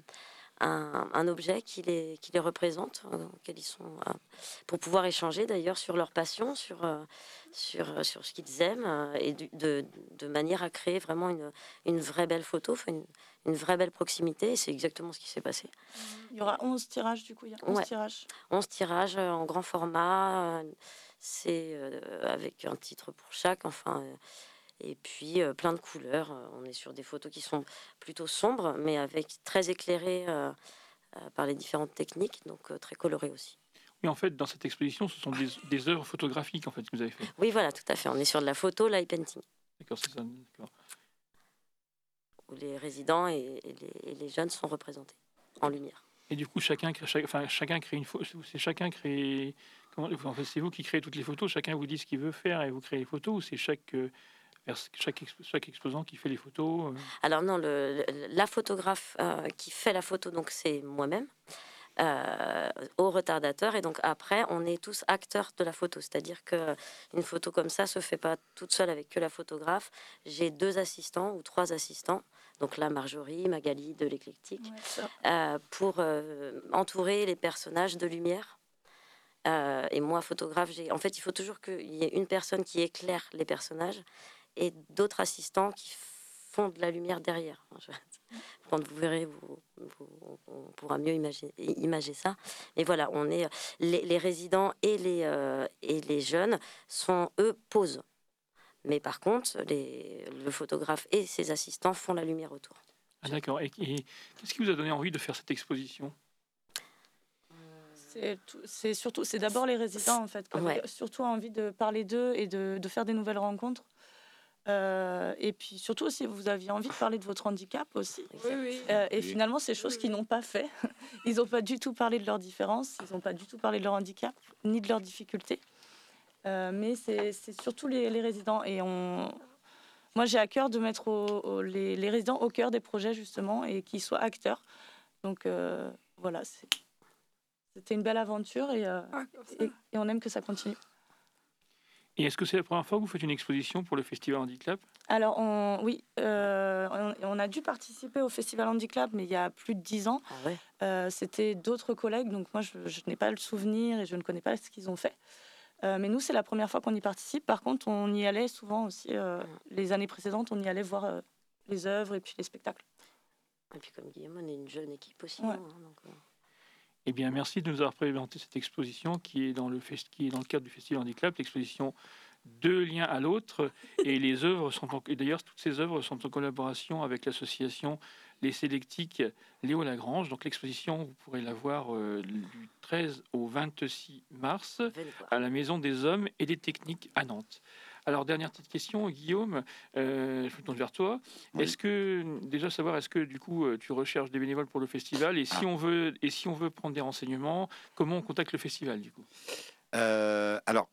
un, un objet qui les, qui les représente, euh, ils sont, euh, pour pouvoir échanger d'ailleurs sur leur passion, sur, euh, sur, sur ce qu'ils aiment, et de, de manière à créer vraiment une, une vraie belle photo, une, une vraie belle proximité. Et c'est exactement ce qui s'est passé. Il y aura 11 tirages, du coup, il y a 11 Ouais. tirages. 11 tirages en grand format, c'est avec un titre pour chaque, enfin, et puis euh, plein de couleurs. Euh, On est sur des photos qui sont plutôt sombres, mais avec très éclairées euh, par les différentes techniques, donc très colorées aussi. Oui, en fait, dans cette exposition, ce sont des, des œuvres photographiques en fait que vous avez fait. Oui, voilà, tout à fait. On est sur de la photo, light painting, D'accord, c'est ça. où les résidents et, et les, et les jeunes sont représentés en lumière. Et du coup, chacun, crée- chaque- enfin, chacun crée une photo. C'est chacun crée. Comment, en fait, c'est vous qui créez toutes les photos. Chacun vous dit ce qu'il veut faire et vous créez les photos. Ou c'est chaque chaque, exp- chaque exposant qui fait les photos. euh, Alors non, le, la photographe euh, qui fait la photo, donc c'est moi-même, euh, au retardateur. Et donc après, on est tous acteurs de la photo. C'est-à-dire que une photo comme ça se fait pas toute seule avec que la photographe. J'ai deux assistants ou trois assistants. Donc là, Marjorie, Magali de l'éclectique, euh, pour euh, entourer les personnages de lumière. Euh, et moi, photographe, j'ai. En fait, il faut toujours qu'il y ait une personne qui éclaire les personnages et d'autres assistants qui font de la lumière derrière. Je- Quand vous verrez, vous, vous- on pourra mieux imaginer, imager ça. Et voilà, on est les, les résidents et les euh, et les jeunes sont eux posent. Mais par contre, les, le photographe et ses assistants font la lumière autour. Ah, d'accord. Et, et qu'est-ce qui vous a donné envie de faire cette exposition? C'est tout- C'est surtout, c'est d'abord les résidents en fait, qui Ouais. surtout envie de parler d'eux et de, de faire des nouvelles rencontres. Euh, et puis surtout aussi, vous aviez envie de parler de votre handicap aussi. Euh, et Oui. finalement, ces choses qu'ils n'ont pas fait. Ils n'ont pas du tout parlé de leurs différences, ils n'ont pas du tout parlé de leur handicap, ni de leurs difficultés. Euh, mais c'est surtout les, les résidents. Et on... moi, j'ai à cœur de mettre au- au- les, les résidents au cœur des projets, justement, et qu'ils soient acteurs. Donc euh, voilà, c'était une belle aventure et, euh, et, et on aime que ça continue. Et est-ce que c'est la première fois que vous faites une exposition pour le Festival Handicap Alors, on, oui, euh, on, on a dû participer au Festival Handicap, mais il y a plus de dix ans. Ah ouais? Euh, C'était d'autres collègues, donc moi, je, je n'ai pas le souvenir et je ne connais pas ce qu'ils ont fait. Euh, mais nous, c'est la première fois qu'on y participe. Par contre, on y allait souvent aussi. euh, les années précédentes, on y allait voir euh, les œuvres et puis les spectacles. Et puis comme Guillaume, on est une jeune équipe aussi. Ouais. hein, donc, euh, Eh bien, merci de nous avoir présenté cette exposition qui est dans le, fest- qui est dans le cadre du Festival Handicap, l'exposition Deux liens à l'autre. Et les œuvres sont en- et d'ailleurs, toutes ces œuvres sont en collaboration avec l'association Les Sélectiques Léo Lagrange. Donc, l'exposition, vous pourrez la voir euh, du 13 au 26 mars à la Maison des Hommes et des Techniques à Nantes. Alors, dernière petite question, Guillaume, euh, je me tourne vers toi. Oui. Est-ce que, déjà savoir, est-ce que du coup, euh, tu recherches des bénévoles pour le festival et si, Ah. on, veut, et si on veut prendre des renseignements, comment on contacte le festival du coup? Euh, alors,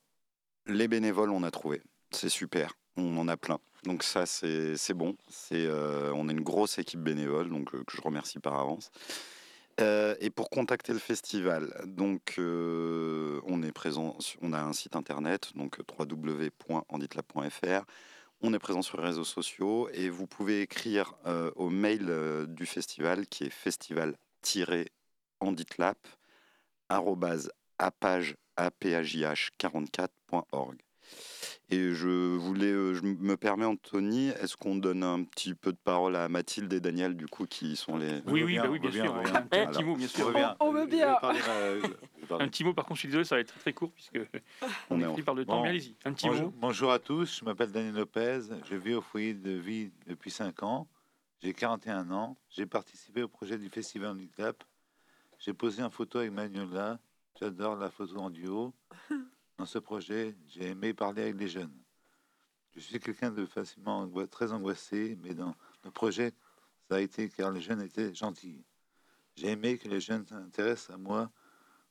les bénévoles, on a trouvé. C'est super. On en a plein. Donc ça, c'est c'est bon. C'est euh, on a une grosse équipe bénévole, donc que je remercie par avance. Euh, et pour contacter le festival, donc euh, on est présent. On a un site internet, donc www.anditlab.fr. On est présent sur les réseaux sociaux et vous pouvez écrire euh, au mail euh, du festival qui est festival-anditlab apage apaj44.org. Et je voulais, euh, je me permets, Anthony, est-ce qu'on donne un petit peu de parole à Mathilde et Daniel, du coup, qui sont les. Oui, oui, bien, bah oui, bien sûr. on veut Un, bien. petit- un Voilà. petit mot, bien On sûr. veut bien. On veut Je- je vais bien. parler, euh. Un petit mot, par contre, je suis désolé, ça va être très, très court puisque on On est pris par le temps. Bon. Mais allez-y, un petit Bonjour, mot. bonjour à tous, je m'appelle Daniel Lopez, je vis au foyer de vie depuis 5 ans, j'ai 41 ans, j'ai participé au projet du Festival Handicap, j'ai posé en photo avec Manuela, j'adore la photo en duo. Dans ce projet, j'ai aimé parler avec les jeunes. Je suis quelqu'un de facilement très angoissé, mais dans le projet, ça a été car les jeunes étaient gentils. J'ai aimé que les jeunes s'intéressent à moi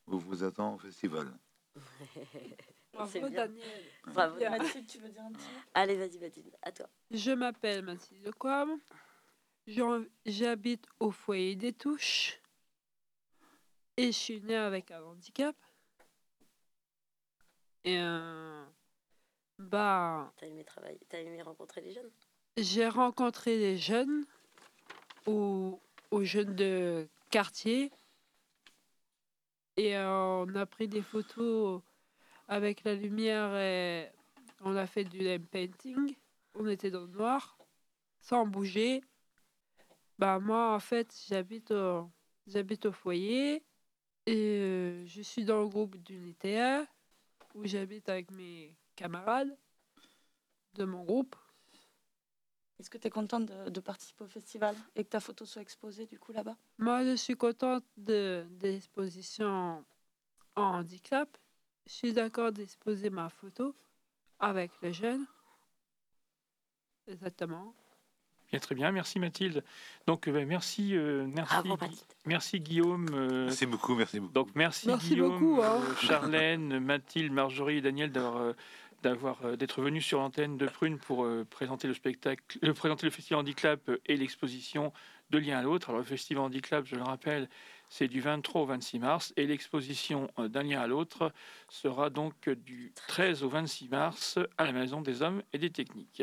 ou vous attend au festival. C'est Bravo. Daniel. Bravo. Mathilde, tu veux dire un petit mot? Allez, vas-y, Mathilde, à toi. Je m'appelle Mathilde Coam. J'en- J'habite au foyer des Touches. Et je suis née avec un handicap. Et euh, bah, T'as aimé travailler, t'as aimé rencontrer les jeunes? j'ai rencontré des jeunes ou aux jeunes de quartier. Et euh, on a pris des photos avec la lumière et on a fait du painting. On était dans le noir, sans bouger. Bah moi en fait j'habite au, j'habite au foyer et euh, je suis dans le groupe d'unité où j'habite avec mes camarades de mon groupe. Est-ce que tu es contente de, de participer au festival et que ta photo soit exposée du coup là-bas? Moi, je suis contente de, de l'exposition en handicap. Je suis d'accord d'exposer ma photo avec le jeune. Exactement. Bien, très bien, merci Mathilde. Donc, euh, ben, merci, euh, merci, Bravo, Gui- Mathilde. merci Guillaume. euh, Merci beaucoup, merci beaucoup. Donc merci, Merci Guillaume, beaucoup, hein. euh, Charlène, Mathilde, Marjorie et Daniel d'avoir euh, d'avoir euh, d'être venus sur l'antenne de Prune pour euh, présenter le spectacle, euh, présenter le festival Handicap et l'exposition de lien à l'autre. Alors le festival Handicap, je le rappelle, c'est du 23 au 26 mars et l'exposition euh, d'un lien à l'autre sera donc du 13 au 26 mars à la Maison des Hommes et des Techniques.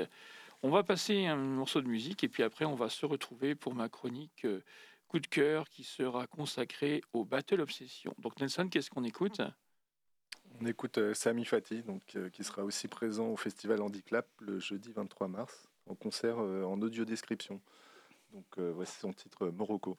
On va passer un morceau de musique et puis après on va se retrouver pour ma chronique euh, coup de cœur qui sera consacré au Battle Obsession. Donc Nelson, qu'est-ce qu'on écoute? On écoute euh, Sami Fati, euh, qui sera aussi présent au Festival Handicap le jeudi 23 mars, en concert en audio description. Donc voici son titre Morocco.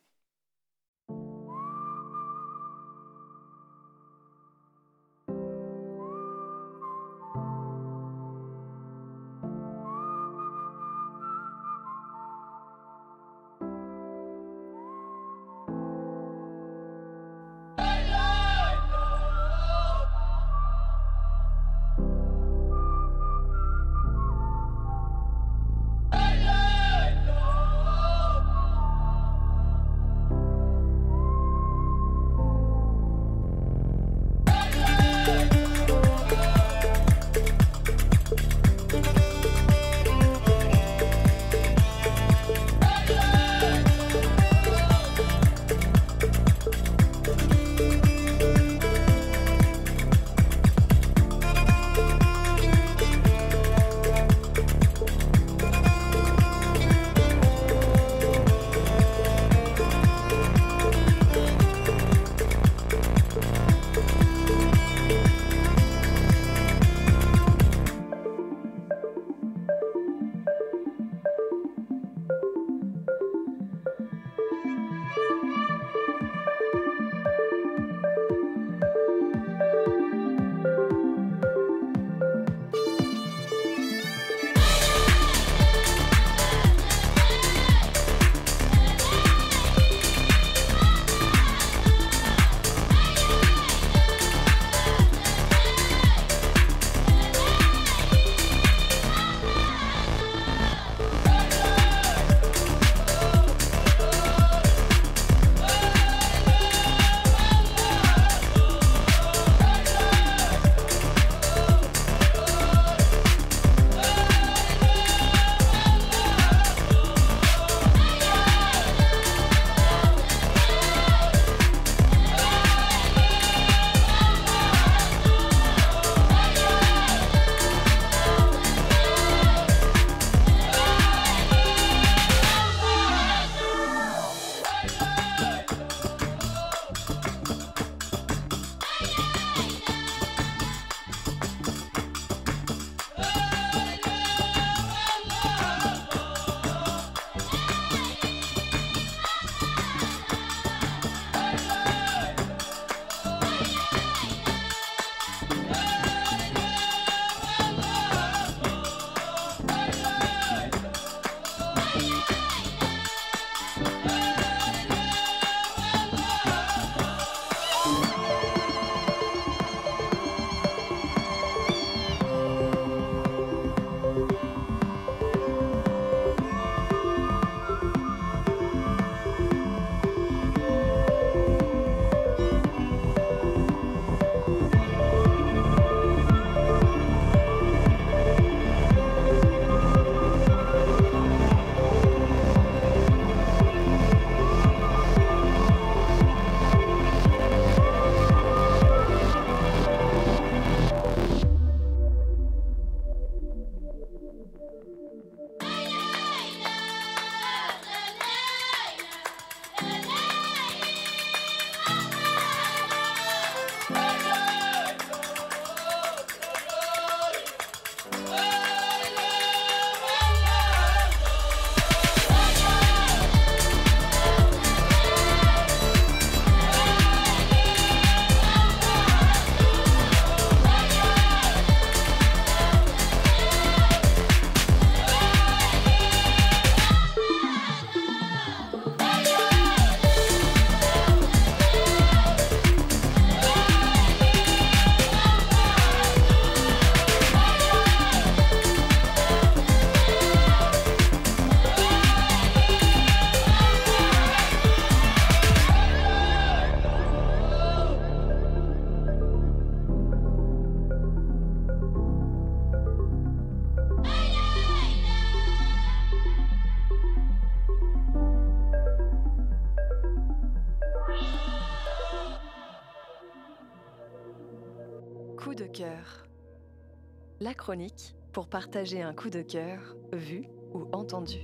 Pour partager un coup de cœur vu ou entendu.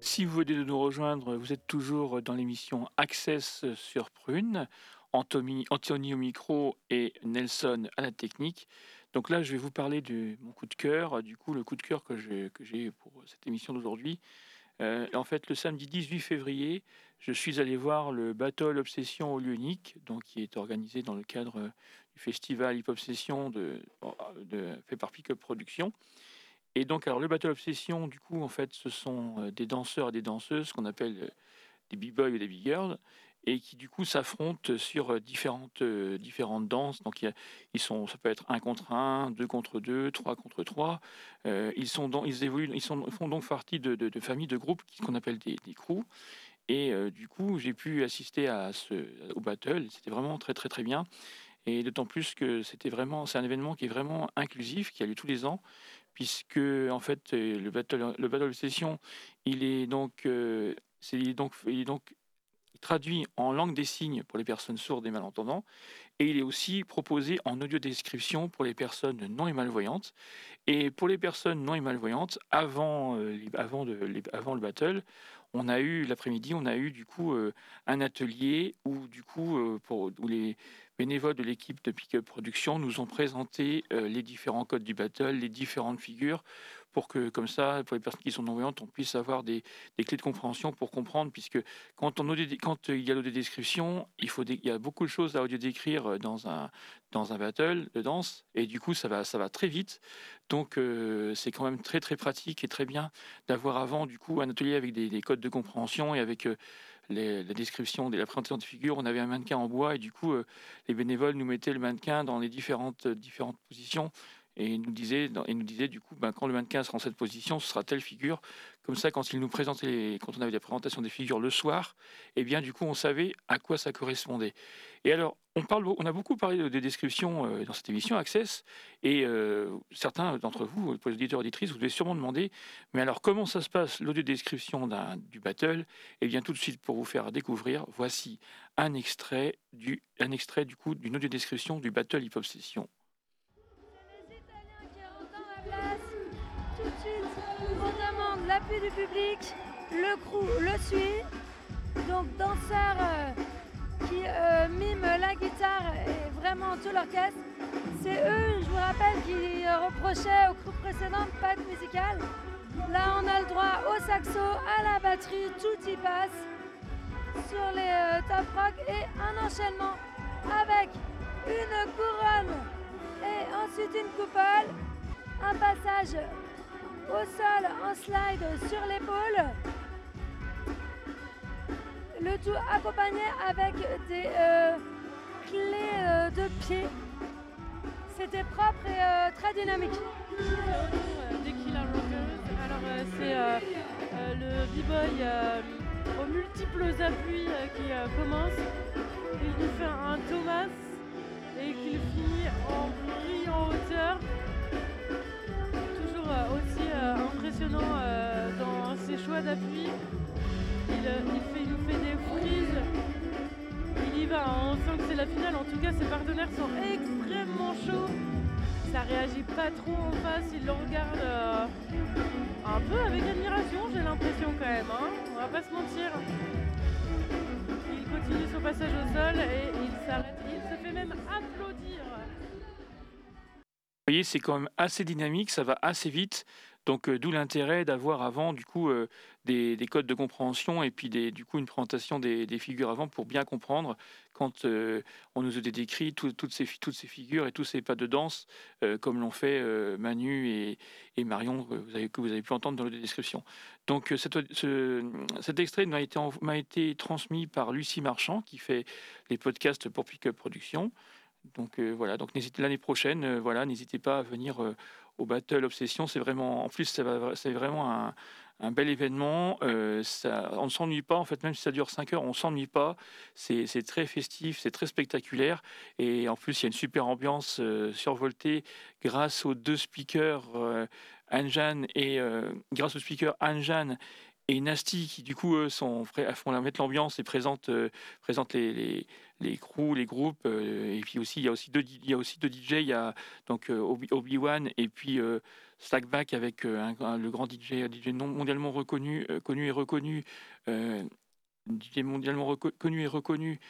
Si vous venez de nous rejoindre, vous êtes toujours dans l'émission Access sur Prune. Anthony, Anthony au micro et Nelson à la technique. Donc là, je vais vous parler de mon coup de cœur. Du coup, le coup de cœur que j'ai pour cette émission d'aujourd'hui. Euh, en fait, le samedi 18 février, je suis allé voir le Battle Obsession au lieu unique, donc qui est organisé dans le cadre du festival Hip Obsession de, de, fait par Pickup Productions. Et donc, alors le Battle Obsession, du coup, en fait, ce sont euh, des danseurs et des danseuses qu'on appelle euh, des b-boys et des b-girls et qui du coup s'affrontent sur euh, différentes, euh, différentes danses. Donc ils sont, ça peut être un contre un, deux contre deux, trois contre trois. Euh, ils, sont ils, évoluent, ils sont, font donc partie de, de, familles, de groupes qu'on appelle des, des crews. Et du coup, j'ai pu assister à ce, au battle. C'était vraiment très très très bien. Et d'autant plus que c'était vraiment, c'est un événement qui est vraiment inclusif, qui a lieu tous les ans, puisque en fait le battle, le battle session, il est donc, c'est, donc, il est donc traduit en langue des signes pour les personnes sourdes et malentendants, et il est aussi proposé en audio description pour les personnes non et malvoyantes. Et pour les personnes non et malvoyantes, avant, euh, avant, de, avant le battle, on a eu l'après-midi, on a eu du coup euh, un atelier où du coup euh, pour où les bénévoles de l'équipe de Pickup Production nous ont présenté les différents codes du battle, les différentes figures pour que, comme ça, pour les personnes qui sont non-voyantes, on puisse avoir des, clés de compréhension pour comprendre, puisque quand, on, quand il y a l'audio-description, il, faut il y a beaucoup de choses à audio-décrire euh, dans un, dans un battle de danse, et du coup, ça va, ça va très vite. Donc, euh, c'est quand même très, très pratique et très bien d'avoir avant, du coup, un atelier avec des, codes de compréhension et avec... Euh, la description, la présentation de figures, on avait un mannequin en bois et du coup, les bénévoles nous mettaient le mannequin dans les différentes, différentes positions et il nous disait, il nous disait du coup, ben, quand le mannequin sera en cette position, ce sera telle figure. Comme ça, quand il nous présentait, quand on avait la présentation des figures le soir, eh bien, du coup, on savait à quoi ça correspondait. Et alors, on, parle, on a beaucoup parlé des descriptions euh, dans cette émission Access, et euh, certains d'entre vous, les auditeurs auditrices, vous devez sûrement demander, mais alors comment ça se passe l'audio description du battle? Eh bien, tout de suite, pour vous faire découvrir, voici un extrait du, du d'une audio description du battle hip hop du public, le crew le suit. Donc danseurs euh, qui euh, miment la guitare et vraiment tout l'orchestre. C'est eux, je vous rappelle, qui reprochaient au crew précédent pas de musical. Là, on a le droit au saxo, à la batterie, tout y passe. Sur les euh, top rock et un enchaînement avec une couronne et ensuite une coupole, un passage au sol en slide sur l'épaule. Le tout accompagné avec des euh, clés euh, de pied. C'était propre et euh, très dynamique. Alors c'est le b-boy aux multiples appuis qui commence. Il nous fait un Thomas et qu'il finit en brillant hauteur. Toujours aussi euh, impressionnant euh, dans ses choix d'appui. Il, euh, nous fait des frises. Il y va, on sent que c'est la finale. En tout cas, ses partenaires sont extrêmement chauds. Ça réagit pas trop en face. Il le regarde un peu avec admiration, j'ai l'impression quand même. Hein. on va pas se mentir. Il continue son passage au sol et il s'arrête. Il se fait même applaudir voyez, c'est quand même assez dynamique, ça va assez vite. Donc, euh, d'où l'intérêt d'avoir avant, du coup, euh, des, codes de compréhension et puis, du coup, une présentation des, figures avant pour bien comprendre quand euh, on nous a décrit toutes, ces, figures et tous ces pas de danse, comme l'ont fait Manu et, Marion, vous que vous avez pu entendre dans la description. Donc, cet extrait m'a été, été transmis par Lucie Marchand, qui fait les podcasts pour Pickup Productions. Donc euh, voilà, donc l'année prochaine, euh, voilà, n'hésitez pas à venir euh, au Battle Obsession. C'est vraiment, en plus, c'est vraiment un, bel événement. ça, on ne s'ennuie pas, en fait, même si ça dure 5 heures, on ne s'ennuie pas. C'est très festif, c'est très spectaculaire. Et en plus, il y a une super ambiance survoltée grâce aux deux speakers, Anjan et grâce au speaker Anjan et Nasty qui du coup eux, sont font mettre l'ambiance et présente présente les, les, les crews, les groupes et puis aussi il y a aussi deux il y a aussi deux DJ il y a donc Obi Wan et puis Slackback avec le grand DJ DJ mondialement reconnu connu et reconnu DJ mondialement reconnu et reconnu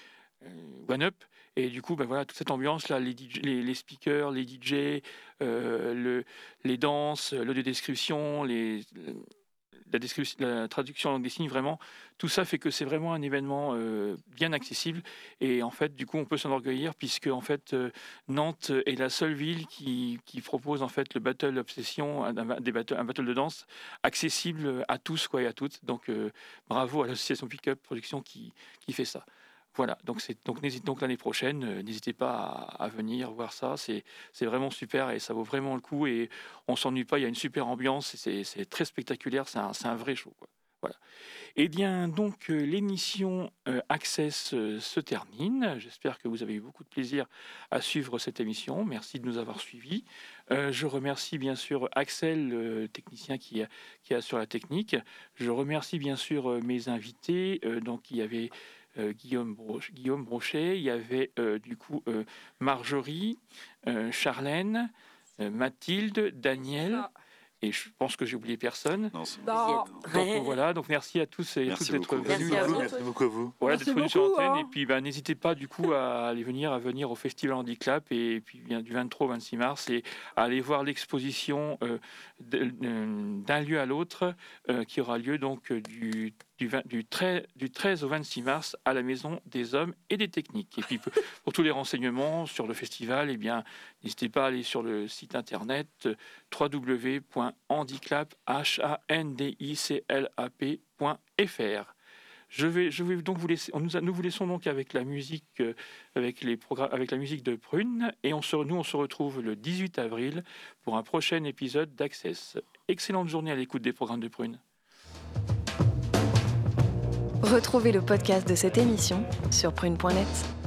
One Up. Et du coup ben voilà toute cette ambiance là les, les, les, speakers les DJ le, les danses l'audio description les la, traduction en langue des signes, vraiment, tout ça fait que c'est vraiment un événement euh, bien accessible. Et en fait, du coup, on peut s'enorgueillir puisque en fait, euh, Nantes est la seule ville qui, propose en fait le battle obsession, un, battle, un battle de danse accessible à tous quoi et à toutes. Donc, euh, bravo à l'association Pickup Production qui, qui fait ça. Voilà, donc, donc, donc l'année prochaine, euh, n'hésitez pas à, venir voir ça. C'est vraiment super et ça vaut vraiment le coup. Et on s'ennuie pas, il y a une super ambiance, c'est très spectaculaire, c'est un, vrai show. Voilà. Eh bien, donc, euh, l'émission euh, Access se termine. J'espère que vous avez eu beaucoup de plaisir à suivre cette émission. Merci de nous avoir suivis. je remercie bien sûr Axel, le technicien qui, qui a sur la technique. Je remercie bien sûr mes invités. donc, il y avait euh, Guillaume, Guillaume Brochet, il y avait euh, du coup euh, Marjorie, Charlène, Mathilde, Daniel. Et je pense que j'ai oublié personne. Non, donc, voilà, donc merci à tous et merci toutes d'être venus. Merci, beaucoup à vous. Voilà, d'être venus sur l'antenne. Hein. Et puis bah, n'hésitez pas du coup à aller venir, à venir au Festival Handicap et puis bien du 23 au 26 mars et à aller voir l'exposition d'un lieu à l'autre qui aura lieu donc du du, du, 13, au 26 mars à la Maison des Hommes et des Techniques. Et puis pour tous les renseignements sur le festival, eh bien, n'hésitez pas à aller sur le site internet www.handiclap.fr. Je vais, donc vous laisser. Nous, vous laissons donc avec la musique, euh, avec les avec la musique de Prune, et nous on se retrouve le 18 avril pour un prochain épisode d'Access. Excellente journée à l'écoute des programmes de Prune. Retrouvez le podcast de cette émission sur prune.net.